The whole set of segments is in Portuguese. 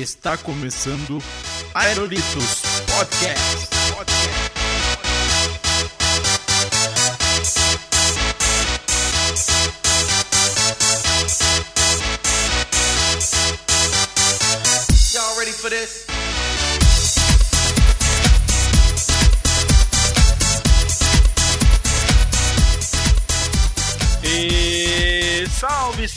Está começando Aerolitos Podcast. Y'all ready for this?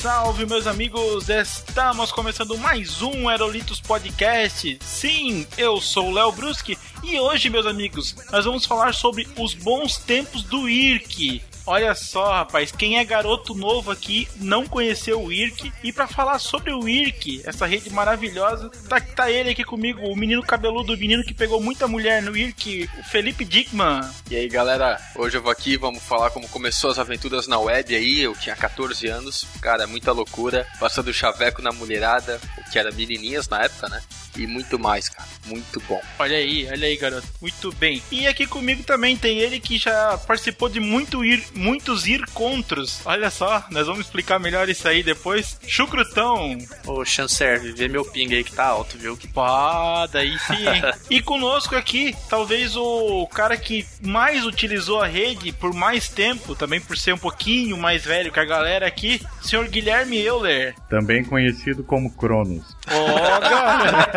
Salve, meus amigos! Estamos começando mais um Aerolitos Podcast. Sim, eu sou o Léo Bruschi e hoje, meus amigos, nós vamos falar sobre os bons tempos do IRC. Olha só, rapaz, quem é garoto novo aqui não conheceu o IRC. E para falar sobre o IRC, essa rede maravilhosa, tá, tá ele aqui comigo, o menino cabeludo, o menino que pegou muita mulher no IRC, o Felipe Dickman. E aí galera, hoje eu vou aqui, vamos falar como começou as aventuras na web aí, eu tinha 14 anos, cara, muita loucura, passando chaveco na mulherada, o que era menininhas na época, né? E muito mais, cara, muito bom. Olha aí, olha aí, garoto. Muito bem. E aqui comigo também tem ele que já participou de muito ir, muitos encontros. Olha só, nós vamos explicar melhor isso aí depois. Chucrutão. Ô, Chancerve, vê meu ping aí que tá alto, viu? Pá, daí sim, hein? E conosco aqui, talvez o cara que mais utilizou a rede por mais tempo, também por ser um pouquinho mais velho que a galera aqui, senhor Guilherme Euler. Também conhecido como Cronos. Ó, galera!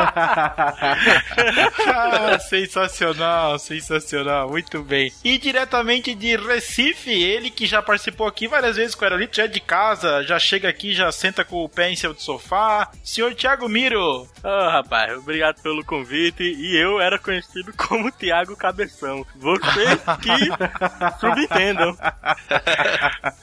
ah, sensacional, sensacional, muito bem. E diretamente de Recife, ele que já participou aqui várias vezes com o Aerolito, já é de casa, já chega aqui, já senta com o pé em cima do sofá. Senhor Thiago Miro. Ô, rapaz, obrigado pelo convite. E eu era conhecido como Tiago Cabeção. Vocês que subentendam.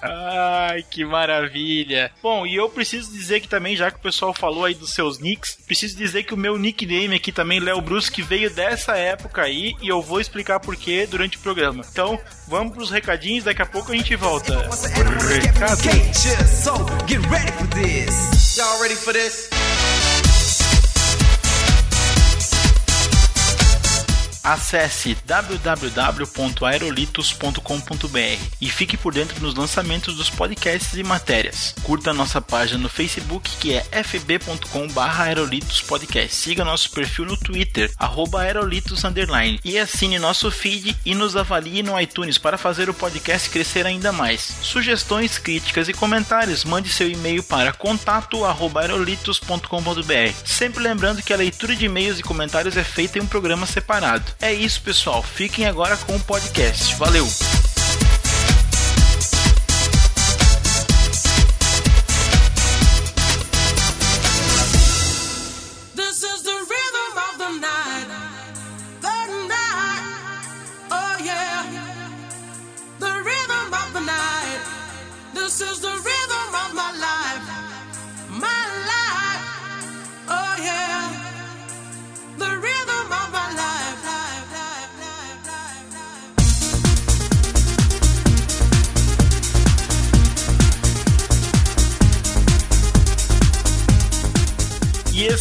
Ai, que maravilha. Bom, e eu preciso dizer que também, já que o pessoal falou aí dos seus nicks, preciso dizer que o meu nickname aqui também, Léo Brusque, veio dessa época aí e eu vou explicar porquê durante o programa. Então, vamos pros recadinhos, daqui a pouco a gente volta. Once Acesse www.aerolitos.com.br e fique por dentro dos lançamentos dos podcasts e matérias. Curta nossa página no Facebook que é fb.com/aerolitospodcast. Siga nosso perfil no Twitter @aerolitos e assine nosso feed e nos avalie no iTunes para fazer o podcast crescer ainda mais. Sugestões, críticas e comentários, mande seu e-mail para contato@aerolitos.com.br. Sempre lembrando que a leitura de e-mails e comentários é feita em um programa separado. É isso, pessoal. Fiquem agora com o podcast. Valeu!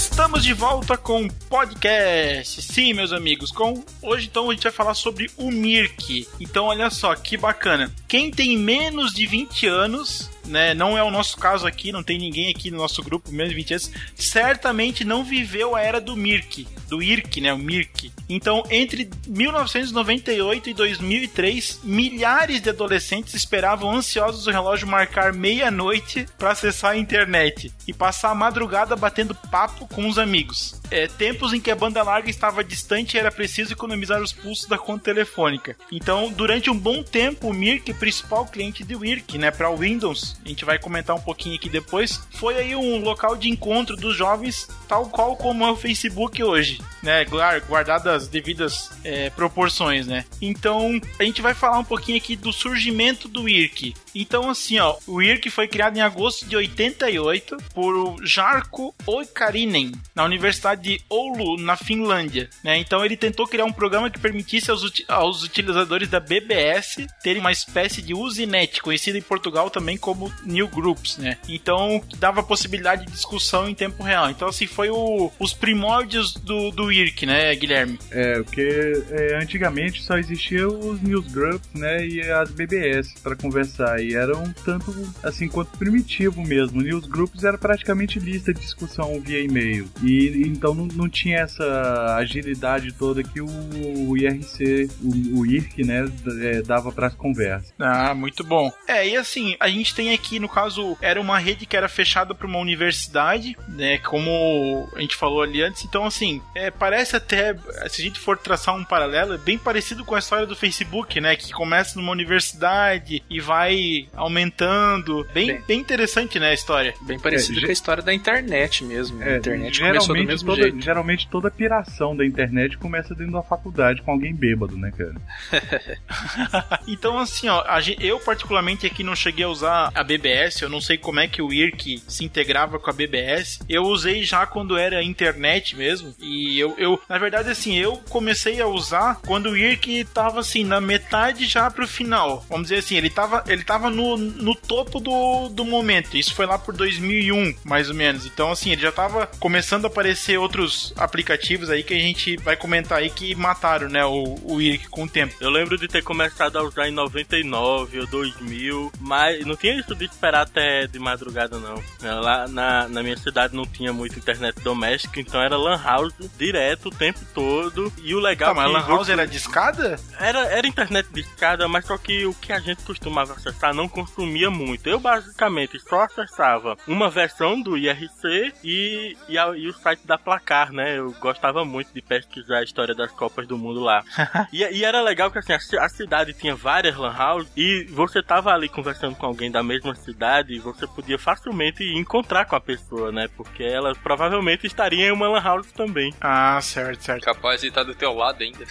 Estamos de volta com o podcast. Sim, meus amigos, com hoje então a gente vai falar sobre o Mirk. Então olha só que bacana. Quem tem menos de 20 anos, né, não é o nosso caso aqui, não tem ninguém aqui no nosso grupo menos de 20 anos, certamente não viveu a era do Mirk, do IRC, né, o Mirk. Então, entre 1998 e 2003, milhares de adolescentes esperavam ansiosos o relógio marcar meia-noite para acessar a internet e passar a madrugada batendo papo com os amigos. É, tempos em que a banda larga estava distante e era preciso economizar os pulsos da conta telefônica. Então, durante um bom tempo, o Mirk, principal cliente do IRC, né, para Windows, a gente vai comentar um pouquinho aqui depois, foi aí um local de encontro dos jovens, tal qual como é o Facebook hoje, né, guar- guardadas as devidas é, proporções, né. Então, a gente vai falar um pouquinho aqui do surgimento do IRC. Então, assim, ó, o IRC foi criado em agosto de 88 por Jarkko Oikarinen, na Universidade de Oulu, na Finlândia, né. Então, ele tentou criar um programa que permitisse aos, aos utilizadores da BBS terem uma espécie de Usenet, conhecida em Portugal também como New Groups, né. Então, dava possibilidade de discussão em tempo real. Então, assim, foi o- os primórdios do, do IRC, né, Guilherme? É, porque é, antigamente só existiam os newsgroups, né, e as BBS para conversar, e era um tanto assim quanto primitivo mesmo. Newsgroups era praticamente lista de discussão via e-mail. E então Então não, não tinha essa agilidade toda que o IRC, o, o IRC, né, é, dava para as conversas. Ah, muito bom. É, e assim, a gente tem aqui, no caso, era uma rede que era fechada para uma universidade, né, como a gente falou ali antes. Então, assim, é, parece até, se a gente for traçar um paralelo, é bem parecido com a história do Facebook, né, que começa numa universidade e vai aumentando. Bem, Bem- bem interessante, né, a história. Bem parecido É, com a história da internet mesmo. É, a internet começou do mesmo toda, geralmente toda piração da internet começa dentro da faculdade com alguém bêbado, né, cara? Então, assim, ó, eu particularmente aqui não cheguei a usar a BBS, eu não sei como é que o IRC se integrava com a BBS. Eu usei já quando era internet mesmo. E eu, eu na verdade, assim, eu comecei a usar quando o IRC tava, assim, na metade já pro final. Vamos dizer assim, ele tava, ele tava no, no topo do, do momento. Isso foi lá por 2001, mais ou menos. Então, assim, ele já tava começando a aparecer outros aplicativos aí que a gente vai comentar aí que mataram, né, o, o IRC com o tempo. Eu lembro de ter começado a usar em 99 ou 2000, mas não tinha isso de esperar até de madrugada, não. Lá na, na minha cidade não tinha muito internet doméstica, então era lan house direto o tempo todo. E o legal Tá, mas Lan House era de escada? era, era internet de escada, mas só que o que a gente costumava acessar não consumia muito. Eu basicamente só acessava uma versão do IRC e, e, a- e o site da Placar, né? Eu gostava muito de pesquisar a história das Copas do Mundo lá. e, e era legal que assim, a, a cidade tinha várias lan houses e você tava ali conversando com alguém da mesma cidade e você podia facilmente encontrar com a pessoa, né? Porque ela provavelmente estaria em uma lan house também. Ah, certo, certo. Capaz de estar do teu lado ainda.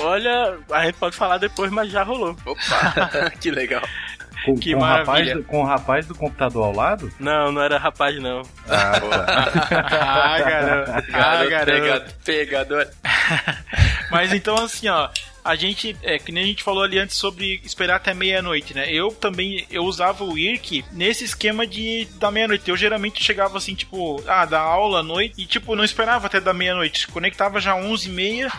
Olha, a gente pode falar depois, mas já rolou. Opa, que legal. Com, Que com o rapaz, com o rapaz do computador ao lado? Não, não era rapaz, não. Ah, ah, garoto. Ah, Garoto garoto. pega- pegador. Mas então, assim, ó. A gente, é que nem a gente falou ali antes sobre esperar até meia-noite, né? Eu também, eu usava o IRC nesse esquema de da meia-noite. Eu geralmente chegava assim, tipo, ah, da aula à noite e, tipo, não esperava até da meia-noite. Conectava já 11 e meia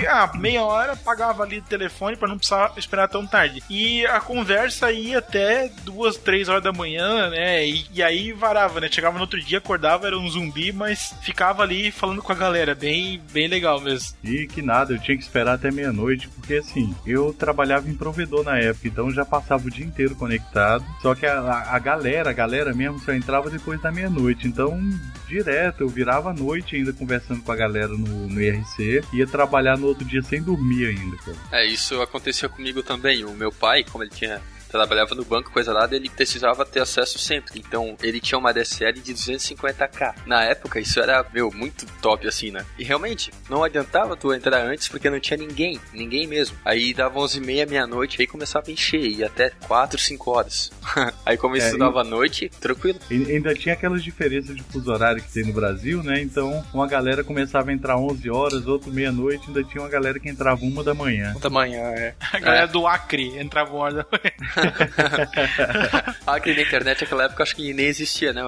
e, ah, meia hora, pagava ali o telefone pra não precisar esperar tão tarde. E a conversa ia até duas, três horas da manhã, né? E, e aí varava, né? Chegava no outro dia, acordava, era um zumbi, mas ficava ali falando com a galera. Bem, bem legal mesmo. E que nada, eu tinha que esperar até meia-noite, porque assim, eu trabalhava em provedor na época, então já passava o dia inteiro conectado. Só que a, a- galera, a galera mesmo só entrava depois da meia-noite. Então, direto, eu virava a noite ainda conversando com a galera no, no IRC, ia trabalhar no outro dia sem dormir ainda, cara. É, isso acontecia comigo também. O meu pai, como ele tinha trabalhava no banco, coisa lá, ele precisava ter acesso sempre. Então, ele tinha uma DSL de 250k. Na época, isso era, meu, muito top, assim, né? E realmente, não adiantava tu entrar antes porque não tinha ninguém, ninguém mesmo. Aí dava 11h30, meia-noite, aí começava a encher, ia até 4, 5 horas. aí como eu É, estudava à noite, tranquilo. E ainda tinha aquelas diferenças de fuso horário que tem no Brasil, né? Então, uma galera começava a entrar 11 horas, outro meia-noite, ainda tinha uma galera que entrava uma da manhã. Da manhã, é. A galera do Acre entrava uma hora da manhã. Que na internet naquela época acho que nem existia, né?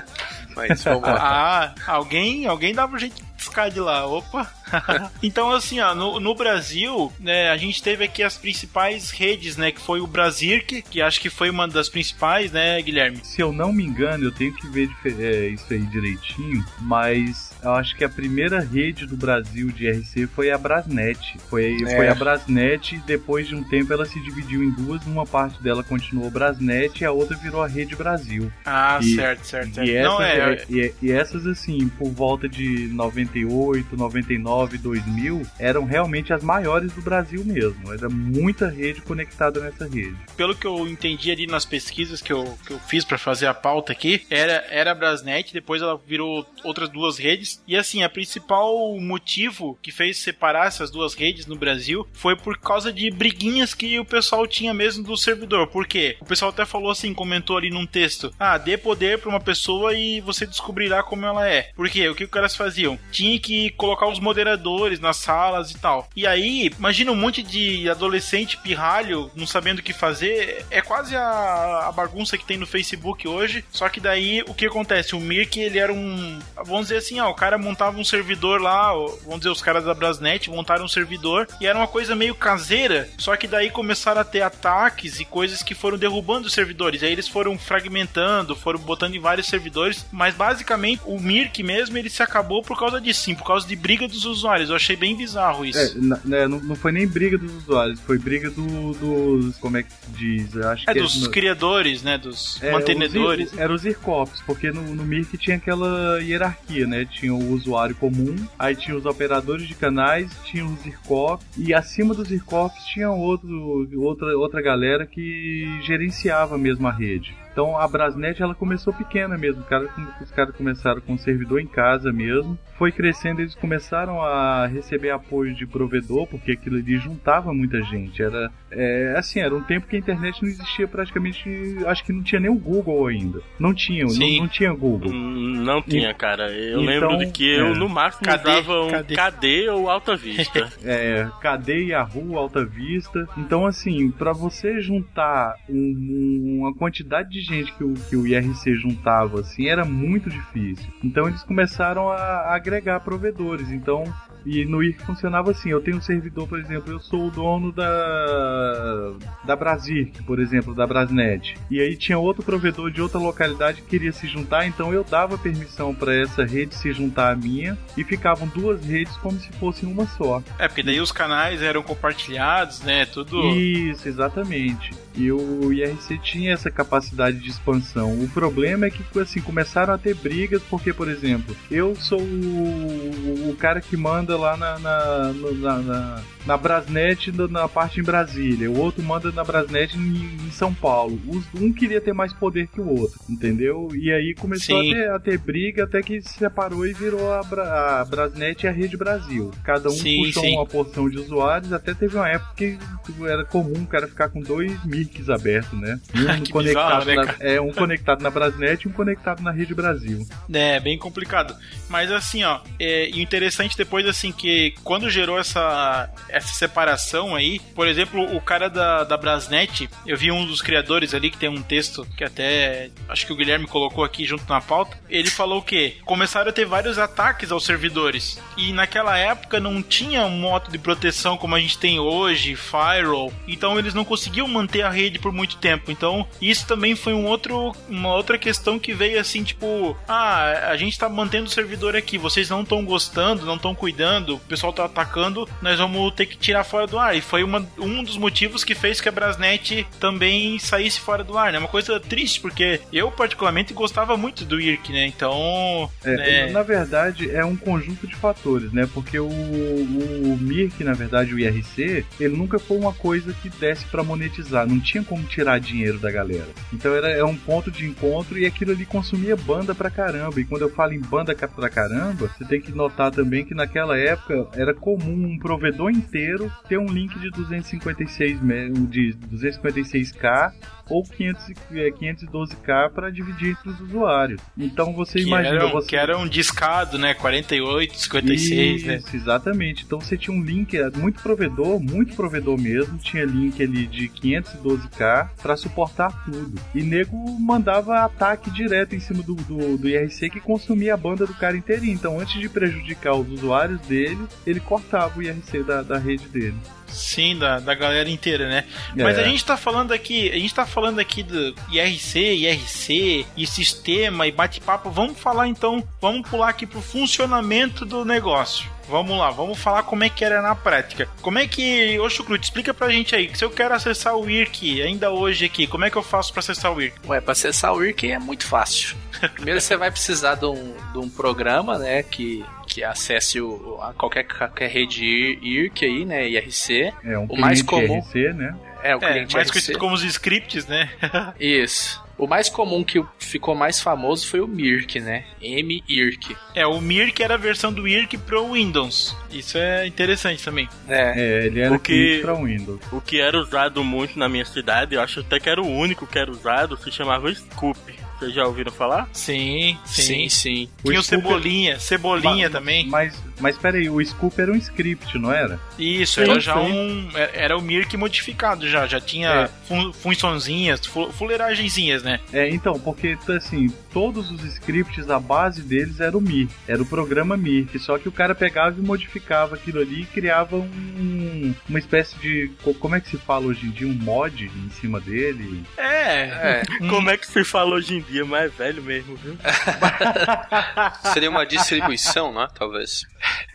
Mas vamos lá. Ah, alguém, alguém dava um jeito de lá, opa. então, assim, ó, no, no Brasil, né, a gente teve aqui as principais redes, né, que foi o Brasirk, que acho que foi uma das principais, né, Guilherme? Se eu não me engano, eu tenho que ver é, isso aí direitinho, mas eu acho que a primeira rede do Brasil de RC foi a Brasnet. Foi, É. foi a Brasnet e depois de um tempo ela se dividiu em duas, uma parte dela continuou Brasnet e a outra virou a Rede Brasil. Ah, E- certo, certo, certo. E essas, Não, é, é- e, e essas, assim, por volta de 98, 99, 2000, eram realmente as maiores do Brasil mesmo. Era muita rede conectada nessa rede. pelo que eu entendi ali nas pesquisas que eu, que eu fiz pra fazer a pauta aqui, era, era a Brasnet, depois ela virou outras duas redes. E assim, a principal motivo que fez separar essas duas redes no Brasil foi por causa de briguinhas que o pessoal tinha mesmo do servidor. Por quê? O pessoal até falou assim, comentou ali num texto: ah, dê poder pra uma pessoa e você descobrirá como ela é. Por quê? O que os caras faziam? Tinha que colocar os operadores nas salas e tal. E aí, imagina um monte de adolescente pirralho, não sabendo o que fazer. É quase a, a bagunça que tem no Facebook hoje. Só que daí, o que acontece? O Mirk, ele era um. Vamos dizer assim, ó, o cara montava um servidor lá, vamos dizer, os caras da Brasnet montaram um servidor e era uma coisa meio caseira. Só que daí começaram a ter ataques e coisas que foram derrubando os servidores. Aí eles foram fragmentando, foram botando em vários servidores. Mas basicamente, o Mirk mesmo, ele se acabou por causa disso, sim, por causa de briga dos usuários. Eu achei bem bizarro isso. É, né, não, não foi nem briga dos usuários, foi briga do- dos. Como é que se diz? Eu acho É que dos no- criadores, né? Dos É, mantenedores. Os, eram os IRCOPs, porque no, no Mirk tinha aquela hierarquia, né? Tinha o usuário comum, aí tinha os operadores de canais, tinha os IRCOPs, e acima dos IRCOPs tinha outro, outra, outra galera que gerenciava mesmo a rede. Então a Brasnet ela começou pequena mesmo, cara- os caras começaram com um servidor em casa mesmo, foi crescendo, eles começaram a receber apoio de provedor, porque aquilo ali juntava muita gente. Era é, assim, era um tempo que a internet não existia praticamente, acho que não tinha nem o Google ainda. Não tinha, não, não tinha Google. Hum, Não tinha, cara. Eu Então, lembro de que eu, é. no máximo, Cadê? usava um Cadê? KD ou Alta Vista. É, KD, Yahoo, Alta Vista. Então, assim, pra você juntar um- uma quantidade de gente que o, que o IRC juntava, assim, era muito difícil. Então, eles começaram a, agregar provedores. Então, e no IRC funcionava assim: eu tenho um servidor, por exemplo, eu sou o dono da da Brasirc, por exemplo, da Brasnet. E aí tinha outro provedor de outra localidade que queria se juntar, então eu dava permissão para essa rede se juntar à minha e ficavam duas redes como se fossem uma só. É, porque daí os canais eram compartilhados, né? Tudo. Isso, exatamente. E o IRC tinha essa capacidade de expansão. O problema é que assim começaram a ter brigas porque, por exemplo, eu sou o, o cara que manda lá na na, na, na, na Brasnet na, parte em Brasília, o outro manda na Brasnet em, em São Paulo. Os- um queria ter mais poder que o outro, entendeu? E aí começou a ter, a ter briga até que se separou e virou a, Bra- a Brasnet e a Rede Brasil. Cada um Sim, puxou sim. uma porção de usuários, até teve uma época que era comum o cara ficar com dois mics abertos, né? Um conectado bizarro, né, na, cara? é um conectado na Brasnet e um conectado na Rede Brasil. É, bem complicado. Mas assim, ó, é, e o interessante depois, assim, que quando gerou essa, essa separação aí, por exemplo, o cara da, da Brasnet, eu vi um dos criadores ali que tem um texto que até acho que o Guilherme colocou aqui junto na pauta. Ele falou o quê? Começaram a ter vários ataques aos servidores. E naquela época não tinha um modo de proteção como a gente tem hoje, firewall. Então eles não conseguiam manter a rede por muito tempo. Então isso também foi um outro, uma outra questão que veio assim, tipo, ah, a gente tá mantendo o servidor aqui, vocês não estão gostando, não estão cuidando, o pessoal tá atacando, nós vamos ter que tirar fora do ar. E foi uma, um dos motivos que fez que a Brasnet também saísse fora do ar, né? Uma coisa triste, porque eu particularmente gostava muito do IRC, né? Então, É, né, Na verdade, é um conjunto de fatores, né? Porque o, o Mirk, na verdade, o IRC, ele nunca foi uma coisa que desse pra monetizar. Não tinha como tirar dinheiro da galera. Então era é um ponto de encontro e aquilo ali consumia banda pra caramba. E quando eu falo em banda pra caramba, você tem que notar também que naquela época era comum um provedor inteiro ter um link de 256 me- de 256k ou 500, e- é, 512k para dividir entre os usuários. Então você que, imagina era, um- você que era um discado, né? 48, 56, né? isso, exatamente. Então você tinha um link, era muito provedor, muito provedor mesmo, tinha link ali de 512k para suportar tudo. E nego mandava ataque direto em cima do, do, do IRC que consumia a banda do cara inteirinho. Então antes de prejudicar os usuários dele, ele cortava o IRC da, da rede dele. Sim, da, da galera inteira, né? Mas É. a gente tá falando aqui, a gente tá falando aqui do IRC, IRC e sistema e bate-papo. Vamos falar então, vamos pular aqui pro funcionamento do negócio. Vamos lá, vamos falar como é que era na prática. Como é que, ô Chucrute, explica pra gente aí, que se eu quero acessar o IRC ainda hoje aqui, como é que eu faço pra acessar o IRC? Ué, pra acessar o IRC é muito fácil. Primeiro você vai precisar de um, de um programa, né, que, que acesse o, a qualquer, qualquer rede IRC aí, né, IRC. É um O mais cliente comum- IRC, né? É, o É, cliente mais IRC. conhecido como os scripts, né? Isso. O mais comum que ficou mais famoso foi o Mirk, né? M-IRC. É, o Mirk era a versão do IRC pro Windows. Isso é interessante também. É. É, ele era Porque- cliente para Windows. O que era usado muito na minha cidade, eu acho até que era o único que era usado, se chamava Scoop. Vocês já ouviram falar? Sim, Sim, sim. Tinha o Scooper- Cebolinha, Cebolinha Ma- também. Mas, mas peraí, o Scoop era um script, não era? Isso, Sim, era já sim. um. Era o Mirk modificado já. Já tinha É. fun, funçõezinhas, fu- fuleiragenzinhas, né? É, então, porque assim, todos os scripts, a base deles era o Mir, era o programa Mirk, só que o cara pegava e modificava aquilo ali e criava um, uma espécie de. co- Como é que se fala hoje em dia? Um mod em cima dele. É. É, Como é que se fala hoje em dia? Mas é velho mesmo, viu? seria uma distribuição, né? Talvez.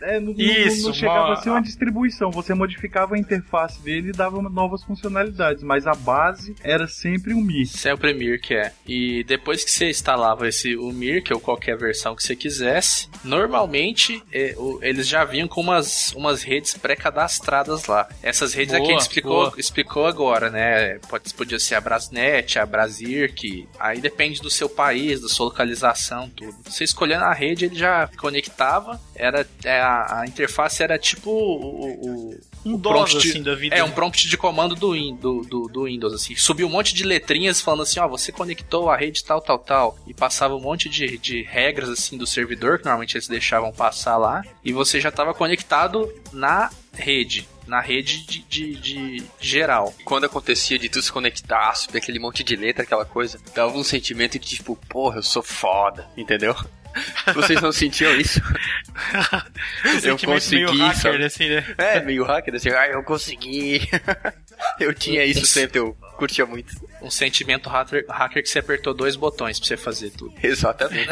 É, não, não- Isso, não chegava uma- a ser uma distribuição, você modificava a interface dele e dava novas funcionalidades, mas a base era sempre o Mir. sempre Mir que é. E depois que você instalava esse o Mir, que ou qualquer versão que você quisesse, normalmente é, o- eles já vinham com umas, umas redes pré-cadastradas lá. Essas redes aqui a gente explicou, boa. explicou agora, né? Pode, podia ser a Brasnet, a Brasirk, aí depende do seu país, da sua localização, tudo. Você escolhendo a rede, ele já conectava, era é, a, a interface era tipo o- o, Um DOS, prompt- assim, da vida. é, um prompt de comando do, do, do, do Windows, assim. Subiu um monte de letrinhas falando assim, ó, você conectou a rede tal, tal, tal. E passava um monte de, de regras, assim, do servidor, que normalmente eles deixavam passar lá. E você já estava conectado na rede. Na rede de, de, de geral. Quando acontecia de tu se conectar, subir aquele monte de letra, aquela coisa, dava um sentimento de tipo, porra, eu sou foda, entendeu? Vocês não sentiam isso? Eu sentimento meio consegui, hacker, sabe? assim, né? É, meio hacker, assim, ah, eu consegui. eu tinha isso sempre, eu curtia muito. Um sentimento hacker, hacker que você apertou dois botões pra você fazer tudo. Exatamente.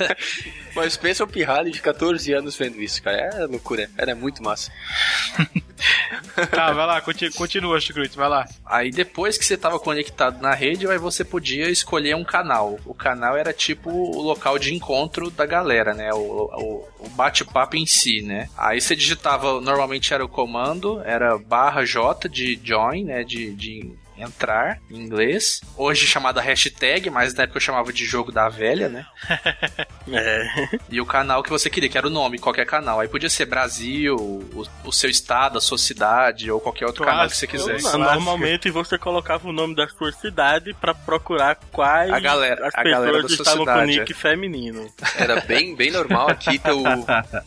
Mas pensa o pirralho de 14 anos vendo isso, cara. É loucura, era muito massa. Tá, vai lá, continua, continua Chucrute, vai lá. Aí depois que você estava conectado na rede, aí você podia escolher um canal. O canal era tipo o local de encontro da galera, né? O, o, o bate-papo em si, né? Aí você digitava, normalmente era o comando, era barra J de join, né? De, de entrar em inglês. Hoje chamada hashtag, mas na época eu chamava de jogo da velha, né? É. E o canal que você queria, que era o nome, qualquer canal. Aí podia ser Brasil, o, o seu estado, a sua cidade, ou qualquer outro canal que você quisesse. Não, Normalmente você colocava o nome da sua cidade pra procurar quais A galera- as a galera pessoas da sua estavam com cidade, nick feminino. Era bem, bem normal aqui ter o,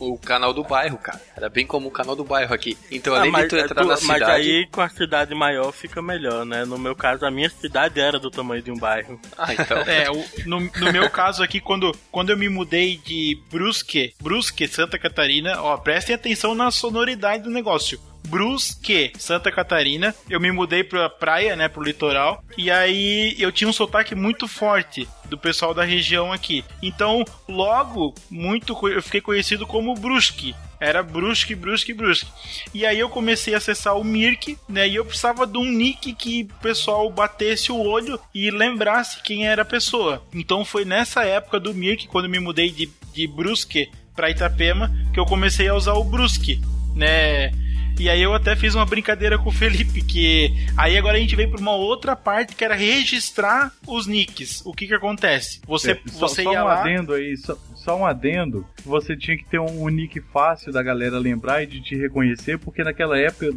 o canal do bairro, cara. Era bem como o canal do bairro aqui. Então, Ah, além mas, de tu entrar tu- na mas cidade... aí com a cidade maior fica melhor, né? No meu caso, a minha cidade era do tamanho de um bairro. Ah, então... É, o- no, no meu caso aqui, quando, quando eu me mudei de Brusque, Brusque, Santa Catarina, ó, prestem atenção na sonoridade do negócio. Brusque, Santa Catarina. Eu me mudei pra praia, né, pro litoral. E aí eu tinha um sotaque muito forte do pessoal da região aqui. Então, logo, muito eu fiquei conhecido como Brusque. Era Brusque, Brusque, Brusque. E aí eu comecei a acessar o Mirk, né? E eu precisava de um nick que o pessoal batesse o olho e lembrasse quem era a pessoa. Então foi nessa época do Mirk, quando me mudei de, de Brusque pra Itapema, que eu comecei a usar o Brusque, né? E aí eu até fiz uma brincadeira com o Felipe, que aí agora a gente veio para uma outra parte que era registrar os nicks. O que que acontece? Você, É, só, você só ia um lá... adendo aí, só, só um adendo. Você tinha que ter um, um nick fácil da galera lembrar e de te reconhecer, porque naquela época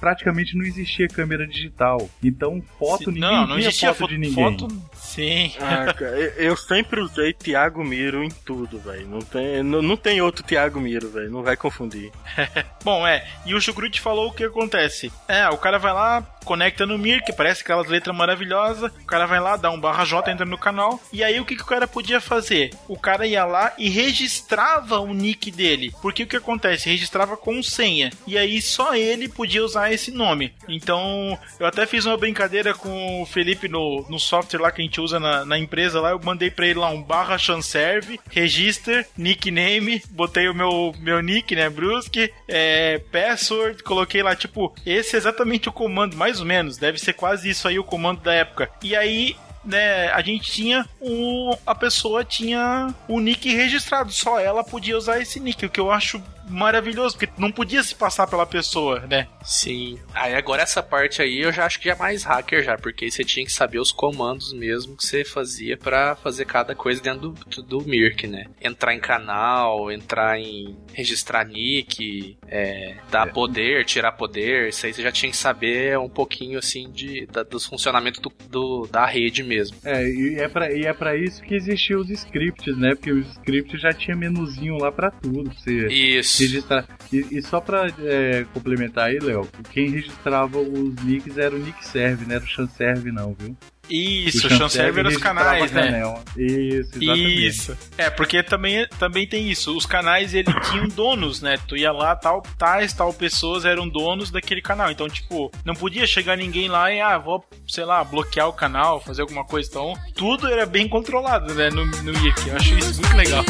praticamente não existia câmera digital. Então, foto, ninguém não, não via existia foto, foto, de ninguém. foto- Sim. Ah, cara, eu- sempre usei Thiago Miro em tudo, velho. Não tem, não, não tem outro Thiago Miro, velho. Não vai confundir. Bom, é, e o Chucrute falou o que acontece. É, o cara vai lá, conecta no Mir, que parece aquelas letras maravilhosas. O cara vai lá, dá um barra J, entra no canal. E aí o que, que o cara podia fazer? O cara ia lá e registrava o nick dele. Porque o que acontece? Registrava com senha. E aí só ele podia usar esse nome. Então, eu até fiz uma brincadeira com o Felipe no, no software lá que a gente usa na, na empresa lá. Eu mandei pra ele lá um barra chanserve, register, nickname, botei o meu, meu nick, né, Brusque, é, password, coloquei lá, tipo, esse é exatamente o comando, mais ou menos, deve ser quase isso aí o comando da época. E aí, né, a gente tinha o a pessoa tinha o nick registrado, só ela podia usar esse nick, o que eu acho maravilhoso, porque não podia se passar pela pessoa, né? Sim. Aí agora essa parte aí eu já acho que é mais hacker já, porque você tinha que saber os comandos mesmo que você fazia pra fazer cada coisa dentro do, do Mirk, né? Entrar em canal, entrar em registrar nick, é, dar poder, tirar poder, isso aí você já tinha que saber um pouquinho assim de, da- dos funcionamentos do, do- da rede mesmo. É, e é pra, e é pra isso que existiam os scripts, né? Porque os scripts já tinha menuzinho lá pra tudo. Você Isso. Registrar. E, e só pra é, complementar aí, Léo, quem registrava os nicks era o nick serve, não era o chanserve não, viu? Isso, o chanserve era os canais, né? Isso, exatamente. Isso. É, porque também, também tem isso. Os canais, ele tinham donos, né? Tu ia lá, tal, tais, tal pessoas eram donos daquele canal. Então, tipo, não podia chegar ninguém lá e, ah, vou, sei lá, bloquear o canal, fazer alguma coisa. Então, tudo era bem controlado, né? No, no IRC. Eu acho isso muito legal.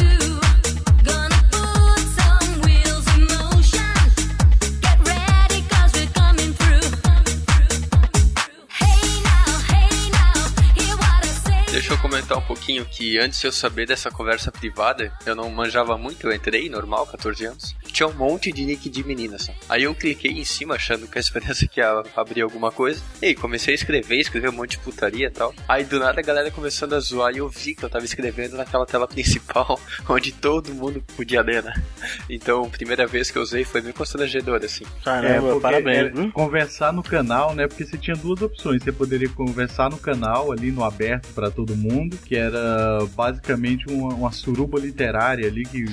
Comentar um pouquinho que antes de eu saber dessa conversa privada, eu não manjava muito, eu entrei normal, 14 anos. Tinha um monte de nick de meninas. só. Aí eu cliquei em cima achando que a esperança que ia abrir alguma coisa. E aí comecei a escrever, escrever um monte de putaria e tal. Aí do nada a galera começando a zoar e eu vi que eu tava escrevendo naquela tela principal, onde todo mundo podia ler, né? Então, a primeira vez que eu usei foi meio constrangedor, assim. Caramba, porque parabéns. viu? conversar no canal, né? Porque você tinha duas opções. Você poderia conversar no canal, ali no aberto pra todo mundo, que era basicamente uma, uma suruba literária ali que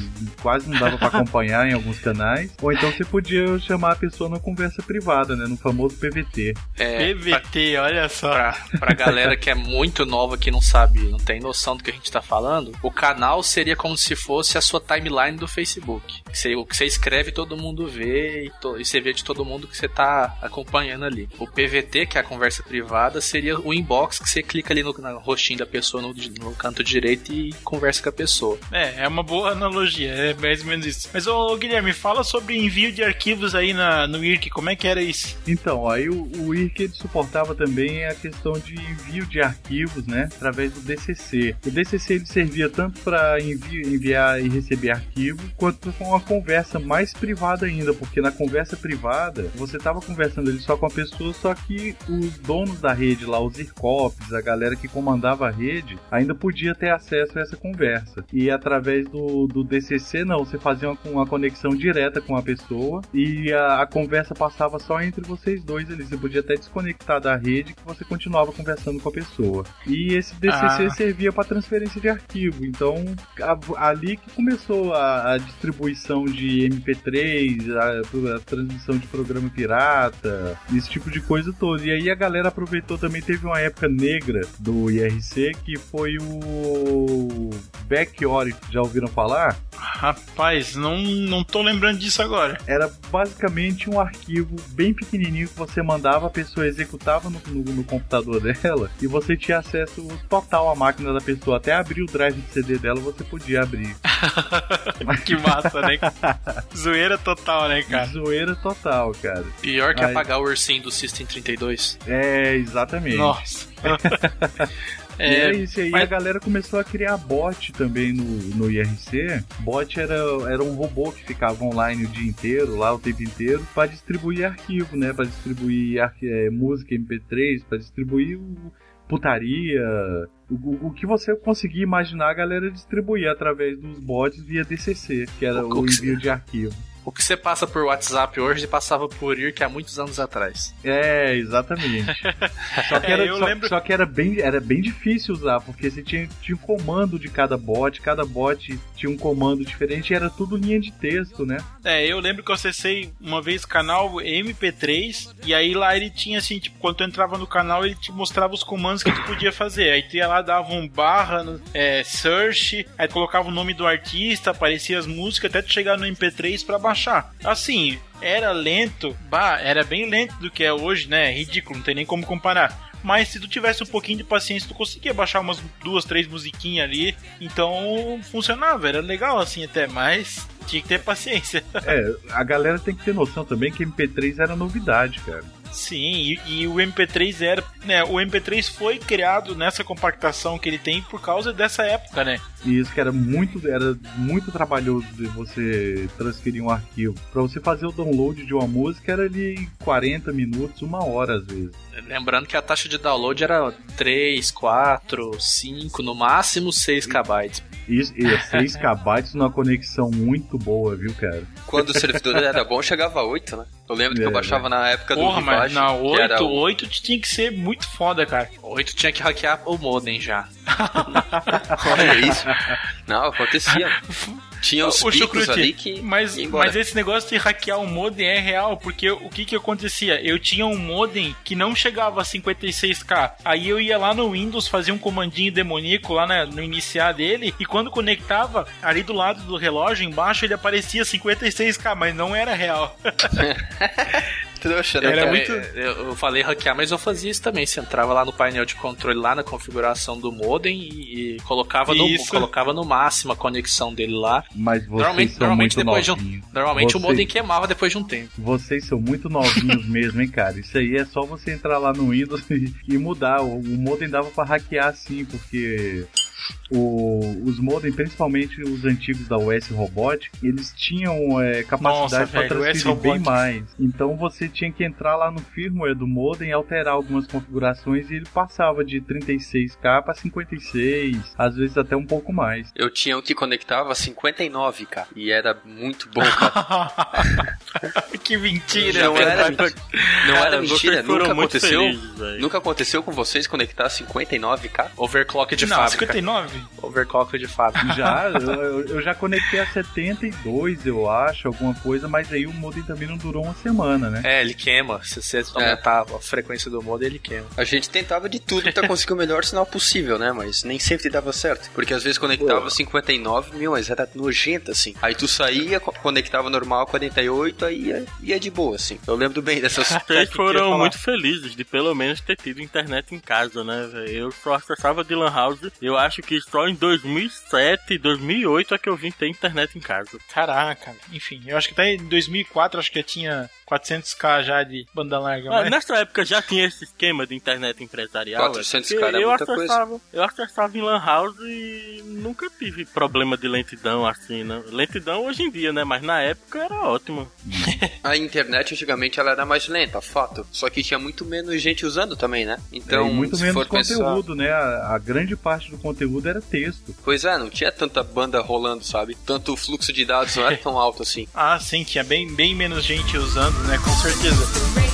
quase não dava pra acompanhar em alguns canais. Ou então você podia chamar a pessoa numa conversa privada, né? No famoso PVT. É, pra, PVT, olha só. pra, pra galera que é muito nova, que não sabe, não tem noção do que a gente tá falando, o canal seria como se fosse a sua timeline do Facebook. Que você- o que você escreve, todo mundo vê e, to- e você vê de todo mundo que você tá acompanhando ali. O PVT, que é a conversa privada, seria o inbox que você clica ali no, no rostinho da pessoa no, no canto direito e conversa com a pessoa. É, é uma boa analogia, é mais ou menos isso. Mas, ô Guilherme, fala sobre envio de arquivos aí na, no IRC, como é que era isso? Então, aí o, o IRC suportava também a questão de envio de arquivos, né, através do DCC. O DCC ele servia tanto para enviar e receber arquivo, quanto com uma conversa mais privada ainda, porque na conversa privada você estava conversando ali só com a pessoa, só que os donos da rede lá, os IRCOPs, a galera que comandava a rede, ainda podia ter acesso a essa conversa. E através do, do DCC, não, você fazia uma, uma conexão direta com a pessoa e a, a conversa passava só entre vocês dois ali. Você podia até desconectar da rede que você continuava conversando com a pessoa. E esse DCC Ah. servia para transferência de arquivo. Então, a- ali que começou a, a distribuição de MP3, a, a transmissão de programa pirata, esse tipo de coisa toda. E aí a galera aproveitou também, teve uma época negra do IRC que foi o Backyard, já ouviram falar? Rapaz, não, não tô lembrando disso agora. Era basicamente um arquivo bem pequenininho que você mandava, a pessoa executava no, no- no computador dela e você tinha acesso total à máquina da pessoa. Até abrir o drive de CD dela você podia abrir. que massa, né? Zoeira total, né, cara? Zoeira total, cara. Pior que Ai. apagar o ursinho do System 32. É, exatamente. Nossa. E era é, isso, e aí mas- a galera começou a criar bot também no, no IRC. Bot era, era um robô que ficava online o dia inteiro, lá o tempo inteiro, para distribuir arquivo, né? Para distribuir eh, música MP3, para distribuir o- putaria. O, o- que você conseguia imaginar a galera distribuir através dos bots via DCC, que era O- o envio de arquivo. O que você passa por WhatsApp hoje passava por IRC há muitos anos atrás. É, exatamente. Só que, É, era, eu só, lembro- só que era bem, era bem difícil usar, porque você tinha, tinha um comando de cada bot, cada bot tinha um comando diferente e era tudo linha de texto, né? É, eu lembro que eu acessei uma vez o canal MP3 e aí lá ele tinha assim, tipo, quando tu entrava no canal ele te mostrava os comandos que tu podia fazer. Aí tu ia lá, dava um barra, no- é, search, aí tu colocava o nome do artista, aparecia as músicas até tu chegar no MP3 pra baixar. Assim, era lento, bah, era bem lento do que é hoje, né? É ridículo, não tem nem como comparar. Mas se tu tivesse um pouquinho de paciência, tu conseguia baixar umas duas, três musiquinhas ali. Então funcionava, era legal assim até, mas tinha que ter paciência. É, a galera tem que ter noção também que MP3 era novidade, cara. Sim, e, e o MP3 era, né, o MP3 foi criado nessa compactação que ele tem por causa dessa época, né? E isso que era muito, era muito trabalhoso de você transferir um arquivo. Pra você fazer o download de uma música era ali 40 minutos, uma hora às vezes. Lembrando que a taxa de download era 3, 4, 5, no máximo 6 KB. Isso, e 6 KB numa conexão muito boa, viu, cara? Quando o servidor era bom, chegava a 8, né? Eu lembro que eu É, baixava na época do Porra, mas Vivace, na que era 8, o- 8 tinha que ser muito foda, cara. 8 tinha que hackear o modem já. Olha isso. Não, acontecia. Tinha os Ô, picos ali que mas, mas esse negócio de hackear o modem é real, porque o que que acontecia? Eu tinha um modem que não chegava a 56k. Aí eu ia lá no Windows fazer um comandinho demoníaco lá na- no iniciar dele, e quando conectava, ali do lado do relógio, embaixo, ele aparecia 56k, mas não era real. Trouxa, né? Eu, Era também- muito- eu, eu falei hackear, mas eu fazia isso também. Você entrava lá no painel de controle, lá na configuração do modem e, e colocava, no, colocava no máximo a conexão dele lá. Mas vocês Normalmente, são normalmente muito depois de um, novinhos. normalmente o Vocês- modem queimava depois de um tempo. Vocês são muito novinhos mesmo, hein, cara? Isso aí é só você entrar lá no Windows e, e mudar. O, o modem dava pra hackear sim, porque o- os modem, principalmente os antigos da US Robotic, eles tinham é, capacidade para transferir bem mais. Então você tinha que entrar lá no firmware do modem, alterar algumas configurações e ele passava de 36k para 56, às vezes até um pouco mais. Eu tinha um que conectava 59, cara. E era muito bom, cara. que mentira, Não velho. era, mentira. Não Cara, era mentira. Nunca aconteceu. felizes. Nunca aconteceu com vocês conectar 59k? Overclock de Não, fábrica. 59? Overclock de fábrica. Já, eu, eu- já conectei a 72, eu acho, alguma coisa, mas aí o modem também não durou uma semana, né? É, ele queima. Se você aumentar a frequência do modem, ele queima. A gente tentava de tudo pra conseguir o melhor sinal possível, né? Mas nem sempre dava certo. Porque às vezes conectava 59, meu, mas era nojento, assim. Aí tu saía, co- conectava normal 48, aí ia, ia de boa, assim. Eu lembro bem dessas Vocês foram muito felizes de pelo menos ter tido internet em casa, né, velho? Eu só acessava de Lan House. Eu acho que só em 2007, 2008 é que eu vim ter internet em casa. Caraca, enfim, eu acho que até em 2004 acho que eu tinha 400k já de banda larga. Ah, mas- nessa época já tinha esse esquema de internet empresarial. 400 é, porque cara é eu muita coisa. acessava, Eu acessava em Lan House e nunca tive problema de lentidão assim, né? Lentidão hoje em dia, né? Mas na época era ótimo. A internet antigamente ela era mais lenta, fato. Só que tinha muito menos gente usando também, né? Então, É, muito se menos for pensar- conteúdo, né? A, a grande parte do conteúdo era texto. Pois é, não tinha tanta banda rolando, sabe? Tanto o fluxo de dados não era tão alto assim. Ah, sim, tinha bem, bem menos gente usando, né? Com certeza.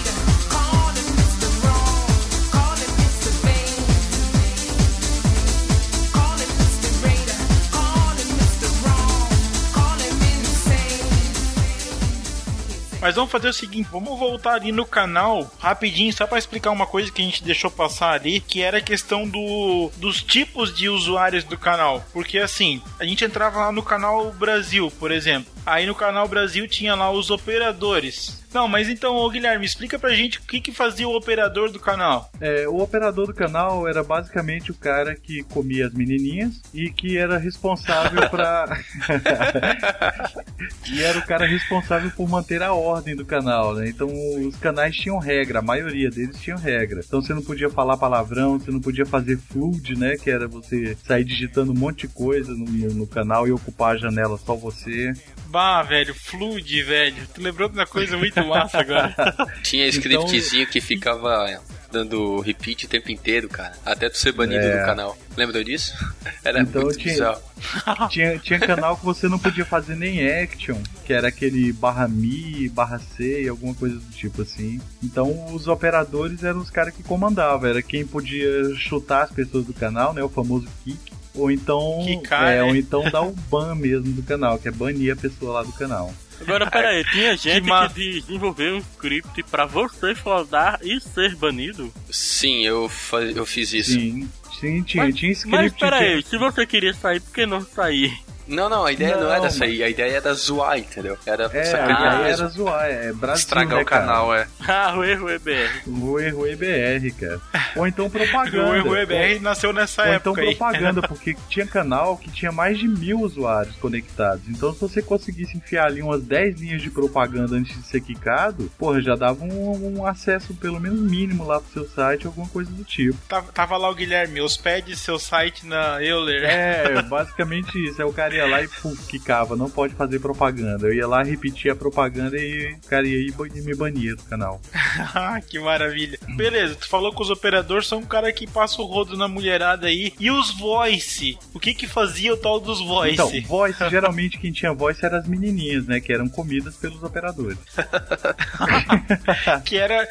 Mas vamos fazer o seguinte, vamos voltar ali no canal rapidinho, só para explicar uma coisa que a gente deixou passar ali, que era a questão do, dos tipos de usuários do canal. Porque assim, a gente entrava lá no canal Brasil, por exemplo. Aí no canal Brasil tinha lá os operadores. Não, mas então, ô Guilherme, explica pra gente o que, que fazia o operador do canal. É, o operador do canal era basicamente o cara que comia as menininhas e que era responsável pra. e era o cara responsável por manter a ordem do canal, né? Então os canais tinham regra, a maioria deles tinham regra. Então você não podia falar palavrão, você não podia fazer flood, né? Que era você sair digitando um monte de coisa no, no- canal e ocupar a janela só você. Bah, velho, Flood, velho. Tu lembrou de uma coisa muito massa agora. Tinha Então- scriptzinho que ficava dando repeat o tempo inteiro, cara. Até tu ser banido É. do canal. Lembra disso? Era Então muito tinha- bizarro. tinha, tinha canal que você não podia fazer nem action, que era aquele barra mi, barra c, alguma coisa do tipo assim. Então os operadores eram os caras que comandavam, era quem podia chutar as pessoas do canal, né? O famoso kick. Ou então, é, né? ou então dar o ban mesmo do canal, que é banir a pessoa lá do canal. Agora, peraí, tinha gente que, massa. desenvolveu um script pra você flodar e ser banido? Sim, eu, fa- eu fiz isso. Sim, sim tinha, Mas- tinha Mas script. peraí, se você queria sair, por que não sair? Não, não, a ideia não, Não, era essa aí. A ideia era zoar, entendeu? Era É, a sacanear ideia mesmo. era zoar, é Brasil, Estragar né, o canal, é. Ah, o erro EBR. O erro EBR, cara. Ou então propaganda. O Erro EBR nasceu nessa Ou então época aí. propaganda, porque tinha canal que tinha mais de mil usuários conectados. Então, se você conseguisse enfiar ali umas 10 linhas de propaganda antes de ser quicado, porra, já dava um, um acesso pelo menos mínimo lá pro seu site, alguma coisa do tipo. Tava, tava lá o Guilherme, hospede seu site na Euler. É, basicamente isso. Aí o cara ia lá e puf, quicava, não pode fazer propaganda. Eu ia lá repetir a propaganda e o cara ia e ba- e me bania do canal. Ah, que maravilha. Beleza, tu falou que os operadores são um cara que passa o rodo na mulherada aí. E os voice? O que que fazia o tal dos voice? Então, voice, geralmente quem tinha voice eram as menininhas, né? Que eram comidas pelos operadores. que era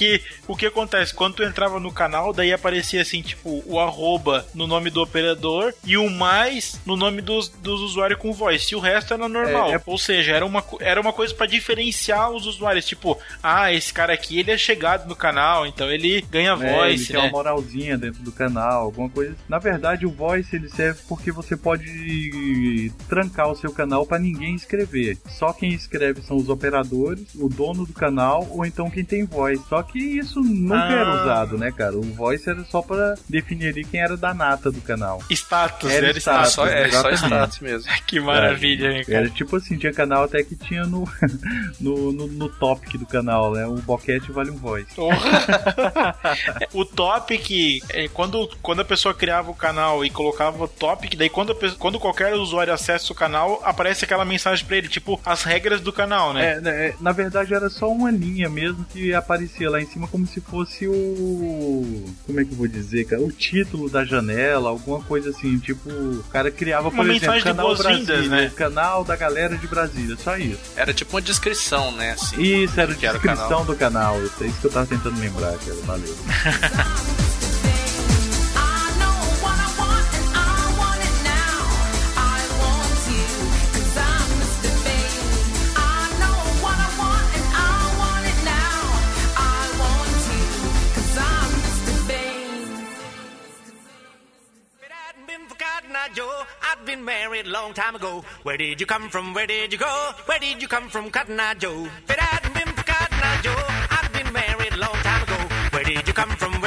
que o que acontece quando tu entrava no canal, daí aparecia assim, tipo, o arroba no nome do operador e o mais no nome dos, dos usuários com voice. E o resto era normal. É, é- Ou seja, era uma, era uma coisa pra diferenciar os usuários. Tipo, ah, esse cara aqui ele é chegado no canal, então ele ganha É, ele voice, tem uma né? moralzinha dentro do canal, alguma coisa. Na verdade, o voice ele serve porque você pode trancar o seu canal para ninguém escrever. Só quem escreve são os operadores, o dono do canal ou então quem tem voice. Só que isso nunca Ah. era usado, né, cara? O voice era só para definir ali quem era da nata do canal. Status, Era era, status, status. Só, é, só status mesmo. Que maravilha, hein, cara. Era tipo assim, tinha canal até que tinha no, no, no, no topic do canal, né? O boquete vale um voice. O topic, é, quando, quando a pessoa criava o canal e colocava o topic, daí quando, quando qualquer usuário acessa o canal, aparece aquela mensagem pra ele, tipo, as regras do canal, né? É, né, é, na verdade era só uma linha mesmo que aparecia lá em cima como se fosse o. Como é que eu vou dizer, cara? O título da janela, alguma coisa assim. Tipo, o cara criava, Uma por exemplo, mensagem de canal Brasília, né? o canal da galera de Brasília, só isso. Era tipo uma descrição, né? Assim. Isso, era a Que era o descrição do canal. Isso é isso que eu tava tentando lembrar, cara. Valeu. Cotton Joe, I'd been married a long time ago. Where did you come from? Where did you go? Where did you come from, Cotton Eye Joe? If it hadn't been for Cotton Eye Joe, I'd been married long time ago. Where did you come from?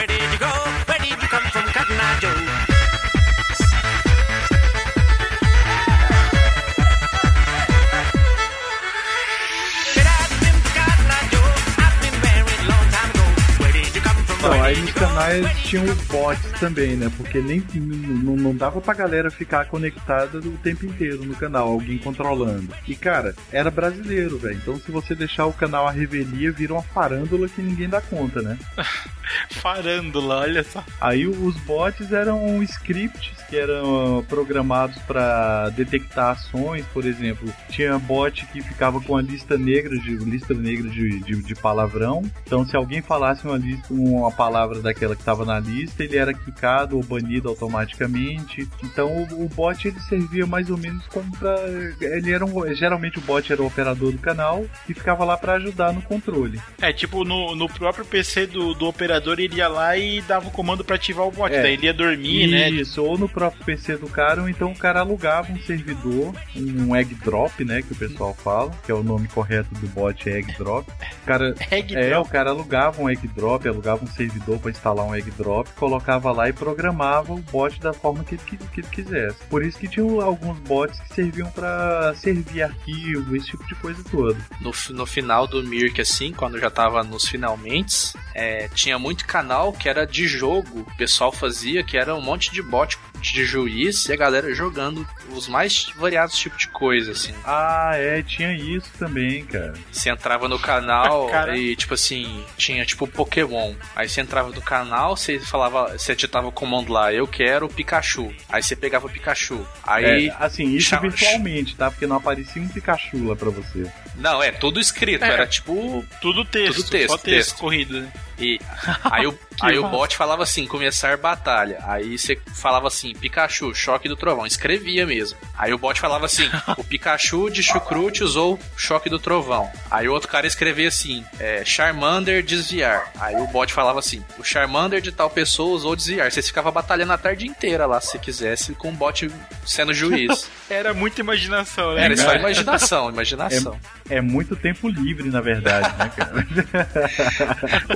Tinham come os bots também, né? Porque nem não, não dava pra galera ficar conectada o tempo inteiro no canal, alguém controlando. E cara, era brasileiro, velho. Então se você deixar o canal a revelia, vira uma farândula que ninguém dá conta, né? Farândula, olha só. Aí os bots eram scripts que eram programados para detectar ações, por exemplo. Tinha bot que ficava com a lista negra de lista negra de, de, de palavrão. Então, se alguém falasse uma lista, uma palavra daquela que estava na lista, ele era quicado ou banido automaticamente. Então, o, o bot ele servia mais ou menos como para ele era um, geralmente o bot era o operador do canal e ficava lá para ajudar no controle. É, tipo, no, no próprio PC do, do operador, ele ia lá e dava o comando pra ativar o bot. É. Daí ele ia dormir, né? Isso, ou no próprio PC do cara, ou então o cara alugava um servidor, um egg drop, né, que o pessoal fala, que é o nome correto do bot é egg drop. O cara, Egg é, drop. o cara alugava um egg drop, alugava um servidor para instalar um egg drop, colocava lá e programava o bot da forma que ele, que, que ele quisesse. Por isso que tinham alguns bots que serviam para servir arquivo, esse tipo de coisa toda. No, no final do Mirk, assim, quando já tava nos finalmente, é, tinha muito canal que era de jogo. O pessoal fazia, que era um monte de bot de juiz e a galera jogando os mais variados tipos de coisa, assim. Ah, é, tinha isso também, cara. Você entrava no canal Cara. e, tipo assim, tinha tipo Pokémon. Aí você entrava no canal, você falava, você digitava o comando lá, eu quero Pikachu. Aí você pegava o Pikachu. Aí. É, assim, isso virtualmente, tá? Porque não aparecia um Pikachu lá pra você. Não, é tudo escrito, É. era tipo. Tudo texto, Tudo texto, só texto, texto. corrido. né? E aí o, aí o bot falava assim, começar batalha. Aí você falava assim, Pikachu, choque do trovão. Escrevia mesmo. Aí o bot falava assim, o Pikachu de chucrute usou choque do trovão. Aí o outro cara escrevia assim, é, Charmander desviar. Aí o bot falava assim, o Charmander de tal pessoa usou desviar. Você ficava batalhando a tarde inteira lá, se quisesse, com o bot sendo juiz. Era muita imaginação, né? Era só imaginação, imaginação. É muito tempo livre, na verdade, né, cara?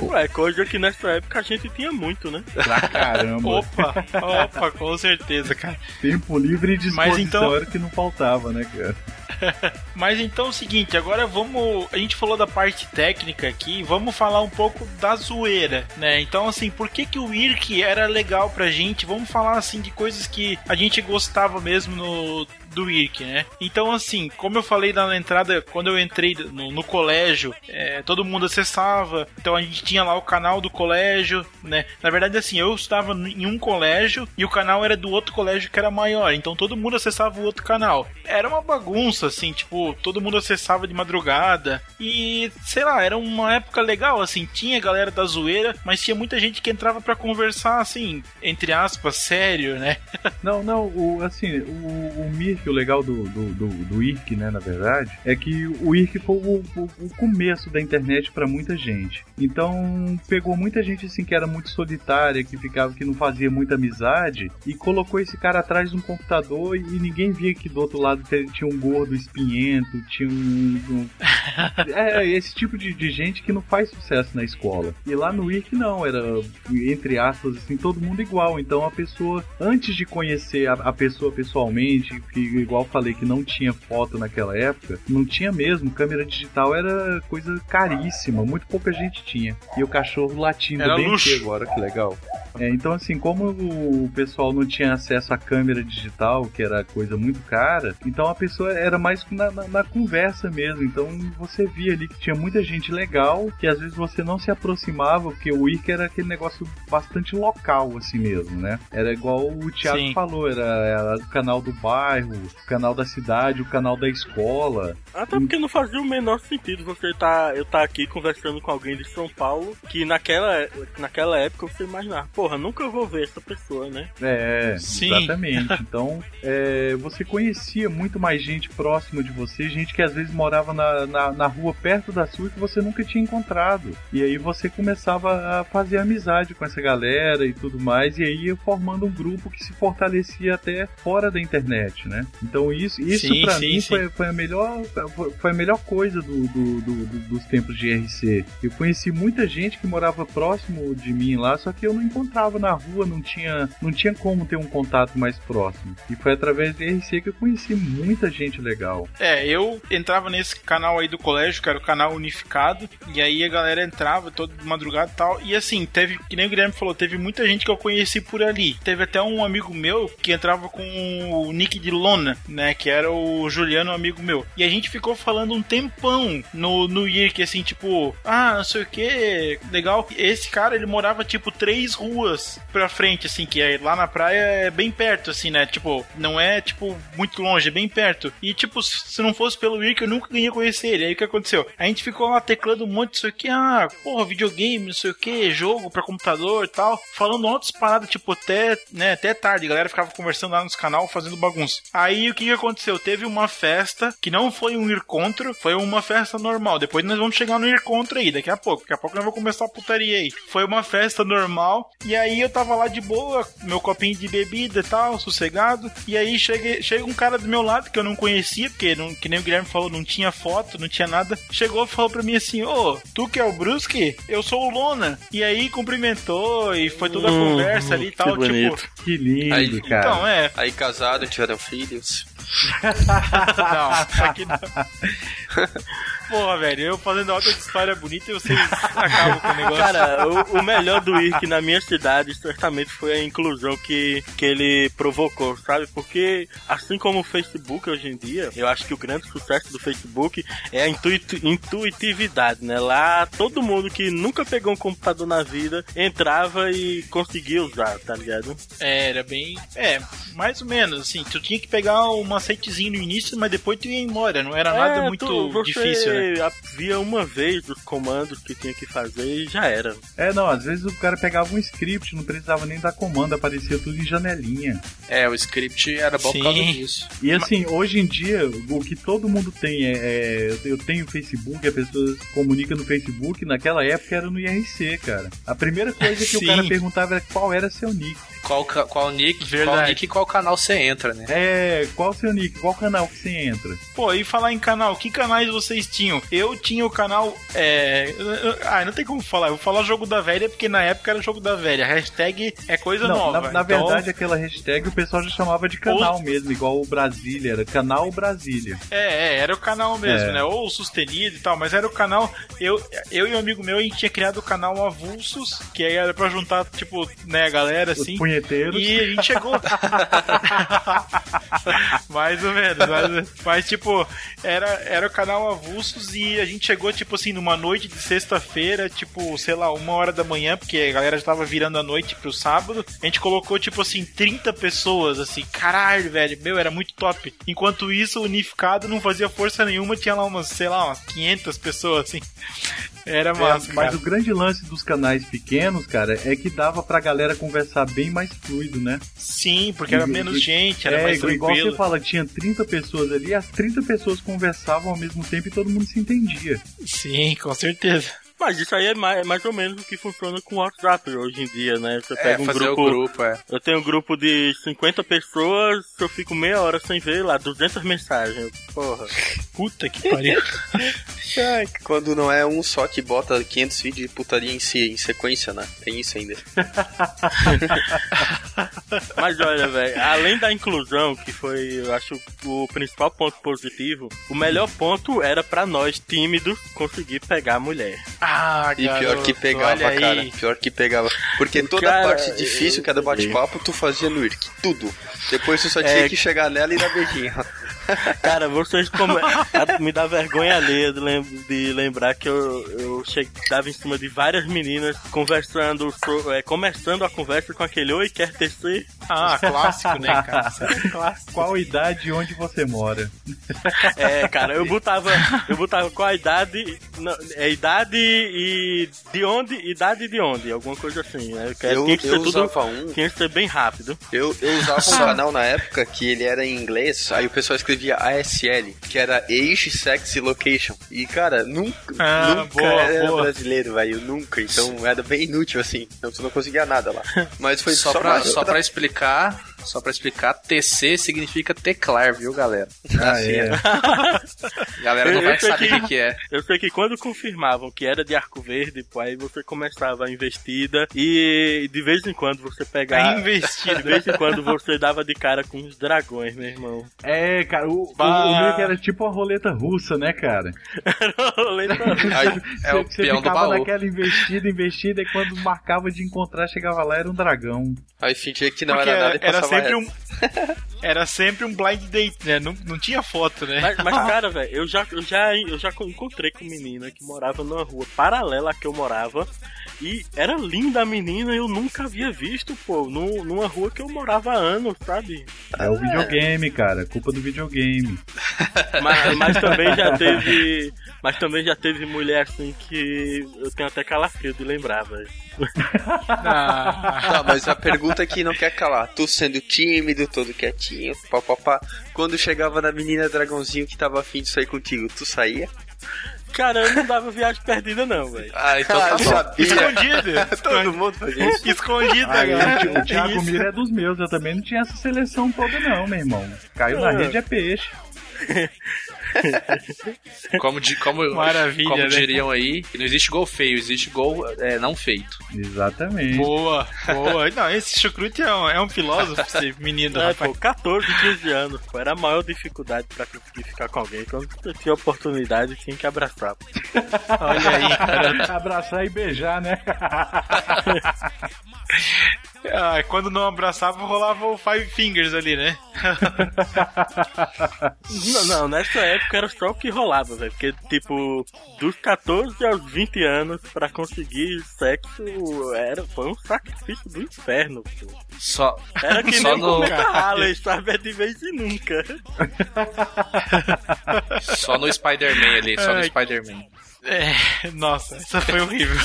Ué, coisa que nessa época a gente tinha muito, né? pra caramba. Opa, opa, com certeza, cara. Tempo livre e disposição Mas então- era que não faltava, né, cara? Mas então é o seguinte, agora vamos. A gente falou da parte técnica aqui, vamos falar um pouco da zoeira, né? Então, assim, por que, que o IRC era legal pra gente? Vamos falar assim de coisas que a gente gostava mesmo no. Do IRC, né? Então, assim, como eu falei na entrada, quando eu entrei no, no colégio, é, todo mundo acessava. Então a gente tinha lá o canal do colégio, né? Na verdade, assim, eu estava em um colégio e o canal era do outro colégio que era maior. Então todo mundo acessava o outro canal. Era uma bagunça, assim, tipo, todo mundo acessava de madrugada. E, sei lá, era uma época legal, assim, tinha galera da zoeira, mas tinha muita gente que entrava pra conversar, assim, entre aspas, sério, né? Não, não, o, assim, o, o Mirk, o legal do, do, do, do IRC, né, na verdade, é que o IRC foi o, o, o começo da internet pra muita gente. Então, pegou muita gente, assim, que era muito solitária, que ficava, que não fazia muita amizade, e colocou esse cara atrás de um computador e ninguém via que do outro lado tinha um gordo espinhento, tinha um... um- é, esse tipo de, de gente que não faz sucesso na escola. E lá no IRC não, era, entre aspas, assim, todo mundo igual. Então a pessoa, antes de conhecer a, a pessoa pessoalmente, que igual falei que não tinha foto naquela época, não tinha mesmo, câmera digital era coisa caríssima, muito pouca gente tinha. E o cachorro latindo Era bem luxo. aqui agora, que legal. É, então, assim, como o pessoal não tinha acesso à câmera digital, que era coisa muito cara, então a pessoa era mais na, na- na conversa mesmo. Então você via ali que tinha muita gente legal, que às vezes você não se aproximava, porque o Wiki era aquele negócio bastante local, assim mesmo, né? Era igual o Thiago Sim. falou, era, era o canal do bairro, o canal da cidade, o canal da escola. Até porque não fazia o menor sentido você tá, eu tá aqui conversando com alguém de São Paulo que naquela, naquela época você imaginava, porra, nunca vou ver essa pessoa, né? É, Sim. exatamente. Então, é, você conhecia muito mais gente próxima de você, gente que às vezes morava na, na, na rua perto da sua e que você nunca tinha encontrado. E aí você começava a fazer amizade com essa galera e tudo mais, e aí ia formando um grupo que se fortalecia até fora da internet, né? Então isso, isso Sim, pra sim, mim sim. foi, foi a melhor foi- a melhor coisa do, do- do- do- dos tempos de RC. Eu conheci muita gente que morava próximo de mim lá, só que eu não encontrava na rua, não tinha, não tinha como ter um contato mais próximo. E foi através de RC que eu conheci muita gente legal. É, eu entrava nesse canal aí do colégio, que era o canal unificado, e aí a galera entrava toda de madrugada e tal. E assim, teve, que nem o Guilherme falou, teve muita gente que eu conheci por ali. Teve até um amigo meu que entrava com o nick de Né? Que era o Juliano, um amigo meu. E a gente ficou falando um tempão no, no IRC, assim, tipo, ah, não sei o que, legal. Esse cara, ele morava, tipo, três ruas pra frente, assim, que é lá na praia é bem perto, assim, né? Tipo, não é, tipo, muito longe, é bem perto. E, tipo, se não fosse pelo IRC, eu nunca ia conhecer ele. Aí o que aconteceu? A gente ficou lá teclando um monte disso aqui, ah, porra, videogame, não sei o que, jogo pra computador e tal, falando outras paradas, tipo, até, né, até tarde. A galera ficava conversando lá nos canal, fazendo bagunça. Aí o que, que aconteceu? Teve uma festa que não foi um encontro, foi uma festa normal. Depois nós vamos chegar no encontro aí, daqui a pouco. Daqui a pouco nós vamos começar a putaria aí. Foi uma festa normal, e aí eu tava lá de boa, meu copinho de bebida e tal, sossegado. E aí chega, chega um cara do meu lado que eu não conhecia, porque, não, que nem o Guilherme falou, não tinha foto, não tinha nada. Chegou e falou pra mim assim: Ô, tu que é o Brusque? Eu sou o Lona. E aí cumprimentou e foi toda a Hum, conversa ali e que tal. bonito. Tipo, Que lindo, Aí- cara. então, é. Aí casado, tiveram Matthews. Não, aqui não. Porra, velho, eu fazendo alta de história bonita e vocês acabam com o negócio. Cara, o, o melhor do IRC na minha cidade certamente foi a inclusão que, que ele provocou, sabe? Porque, assim como o Facebook hoje em dia, eu acho que o grande sucesso do Facebook é a intuiti- intuitividade, né? Lá, todo mundo que nunca pegou um computador na vida entrava e conseguia usar, tá ligado? É, era bem. É, mais ou menos, assim. Tu tinha que pegar um macetezinho no início, mas depois tu ia embora. Não era nada É, muito tu- você- difícil, né? Uma vez os comandos que tinha que fazer e já era. É, não, às vezes o cara pegava um script, não precisava nem dar comando, aparecia tudo em janelinha. É, o script era bom por causa Sim. disso. E assim, hoje em dia, o que todo mundo tem é. é, eu tenho Facebook, a pessoa se comunica no Facebook, naquela época era no IRC, cara. A primeira coisa que o Sim. cara perguntava era qual era seu nick. Qual, qual nick, qual Verdade. nick e qual canal você entra, né? É, qual seu nick, qual canal que você entra. Pô, e falar em canal, que canais vocês tinham? Eu tinha o canal. É... Ah, não tem como falar. Eu vou falar jogo da velha porque na época era jogo da velha. Hashtag é coisa Não, nova. na, na Então, verdade, aquela hashtag o pessoal já chamava de canal mesmo, igual o Brasília, era canal Brasília. É, é, era o canal mesmo, É. né? Ou sustenido e tal, mas era o canal. Eu, eu e um amigo meu, a gente tinha criado o canal Avulsos, que aí era pra juntar, tipo, né, a galera Os assim. punheteiros. E a gente chegou. mais ou menos, menos. Mas, tipo, era, era o canal Avulsos e a gente chegou, tipo assim, numa noite de sexta-feira, tipo, sei lá, uma hora da manhã, porque a galera já tava virando a noite pro sábado. A gente colocou, tipo assim, 30 pessoas, assim, caralho, velho, meu, era muito top. Enquanto isso, o unificado não fazia força nenhuma, tinha lá umas, sei lá, umas 500 pessoas, assim. Era massa, É, mas o grande lance dos canais pequenos, cara, é que dava pra galera conversar bem mais fluido, né? Sim, porque era E- menos e- gente, era é, mais igual igual tranquilo. você fala, tinha 30 pessoas ali, as 30 pessoas conversavam ao mesmo tempo e todo mundo se entendia. Sim, com certeza. Mas isso aí é mais, é mais ou menos o que funciona com o WhatsApp hoje em dia, né? Você É, pega um fazer grupo, o grupo, é. Eu tenho um grupo de 50 pessoas, eu fico meia hora sem ver lá, 200 mensagens. Porra. Puta que pariu. É, quando não é um só que bota 500 vídeos de putaria em, si, em sequência, né? Tem isso ainda. Mas olha, velho, além da inclusão, que foi, eu acho, o principal ponto positivo, o melhor ponto era pra nós, tímidos, conseguir pegar a mulher. Ah, E pior garoto, que pegava, olha aí. cara. Pior que pegava. Porque toda Cara, a parte difícil, que era do bate-papo, tu fazia no IRC. Tudo. Depois tu só tinha É. que chegar nela e dar beijinho. Cara, vocês come... me dá vergonha alheia de, lem- de lembrar que eu, eu chegava em cima de várias meninas conversando, so- é, começando a conversa com aquele Oi, quer tecer? Ah, clássico, né, cara? É clássico. Qual idade e onde você mora? É, cara, eu botava, eu botava qual a idade, não, é idade e de onde, idade de onde, alguma coisa assim, né? Eu, tinha que ser eu tudo, usava um. tinha que ser bem rápido. Eu, eu usava um canal na época que ele era em inglês, aí o pessoal escrevia ASL, que era Age Sexy Location. E, cara, nunca, Ah, nunca boa, era boa. brasileiro, velho. Nunca. Então era bem inútil, assim. Então tu não conseguia nada lá. Mas foi Só, só, pra, pra- só pra explicar, só pra explicar, TC significa teclar, viu, galera? Ah, Assim, é. Galera não Eu- eu vai saber o que- é. Eu sei que quando confirmavam que era de Arco Verde, pô, aí você começava a investida e de vez em quando você pegava. A investida. De vez em quando você dava de cara com os dragões, meu irmão. É, cara, o, o, Bah. o meu que era tipo uma roleta russa, né, cara? Aí, é o Você- você peão do ficava baú. naquela investida, investida, e quando marcava de encontrar, chegava lá, era um dragão. Aí fingia que não Porque era nada e era, passava sempre reto. um. Era sempre um blind date, né? Não, não tinha foto, né? Mas, mas, cara, velho, eu já, eu, já, eu já encontrei com menina que morava numa rua paralela à que eu morava. E era linda a menina, eu nunca havia visto, pô, num- numa rua que eu morava há anos, sabe? É o videogame, cara, culpa do videogame. Mas, mas também já teve. Mas também já teve mulher assim que eu tenho até calafrio de lembrar, velho. Ah, Tá, mas a pergunta que não quer calar. Tu sendo tímido, todo quietinho, papapá. Quando chegava na menina dragãozinho que tava afim de sair contigo, tu saía? Cara, eu não dava viagem perdida, não, velho. Ah, então tá Ah, bom. sabia. escondido. Todo mundo fazia isso. Escondido, Aí, cara. o, o Thiago Mira é dos meus, eu também não tinha essa seleção toda não, meu irmão. Caiu na Ah. rede é peixe. Como, di- como, Maravilha, como né? diriam aí, não existe gol feio, existe gol é, não feito. Exatamente. Boa, boa. Não, esse chucrute é um, é um filósofo, esse menino, É, rapaz. pô, 14, 15 anos, pô, era a maior dificuldade pra conseguir ficar com alguém. Quando eu tinha oportunidade, tinha que abraçar. Olha aí, cara. Abraçar e beijar, né? Ah, quando não abraçava, rolava o Five Fingers ali, né? Não, não, nessa época era só o que rolava, velho. Porque, tipo, dos 14 aos 20 anos, pra conseguir sexo, era, foi um sacrifício do inferno, pô. Só, Era que Só nem no- Harley, sabe? É de vez em nunca. só no Spider-Man ali, só no. Spider-Man. É, nossa, essa foi horrível.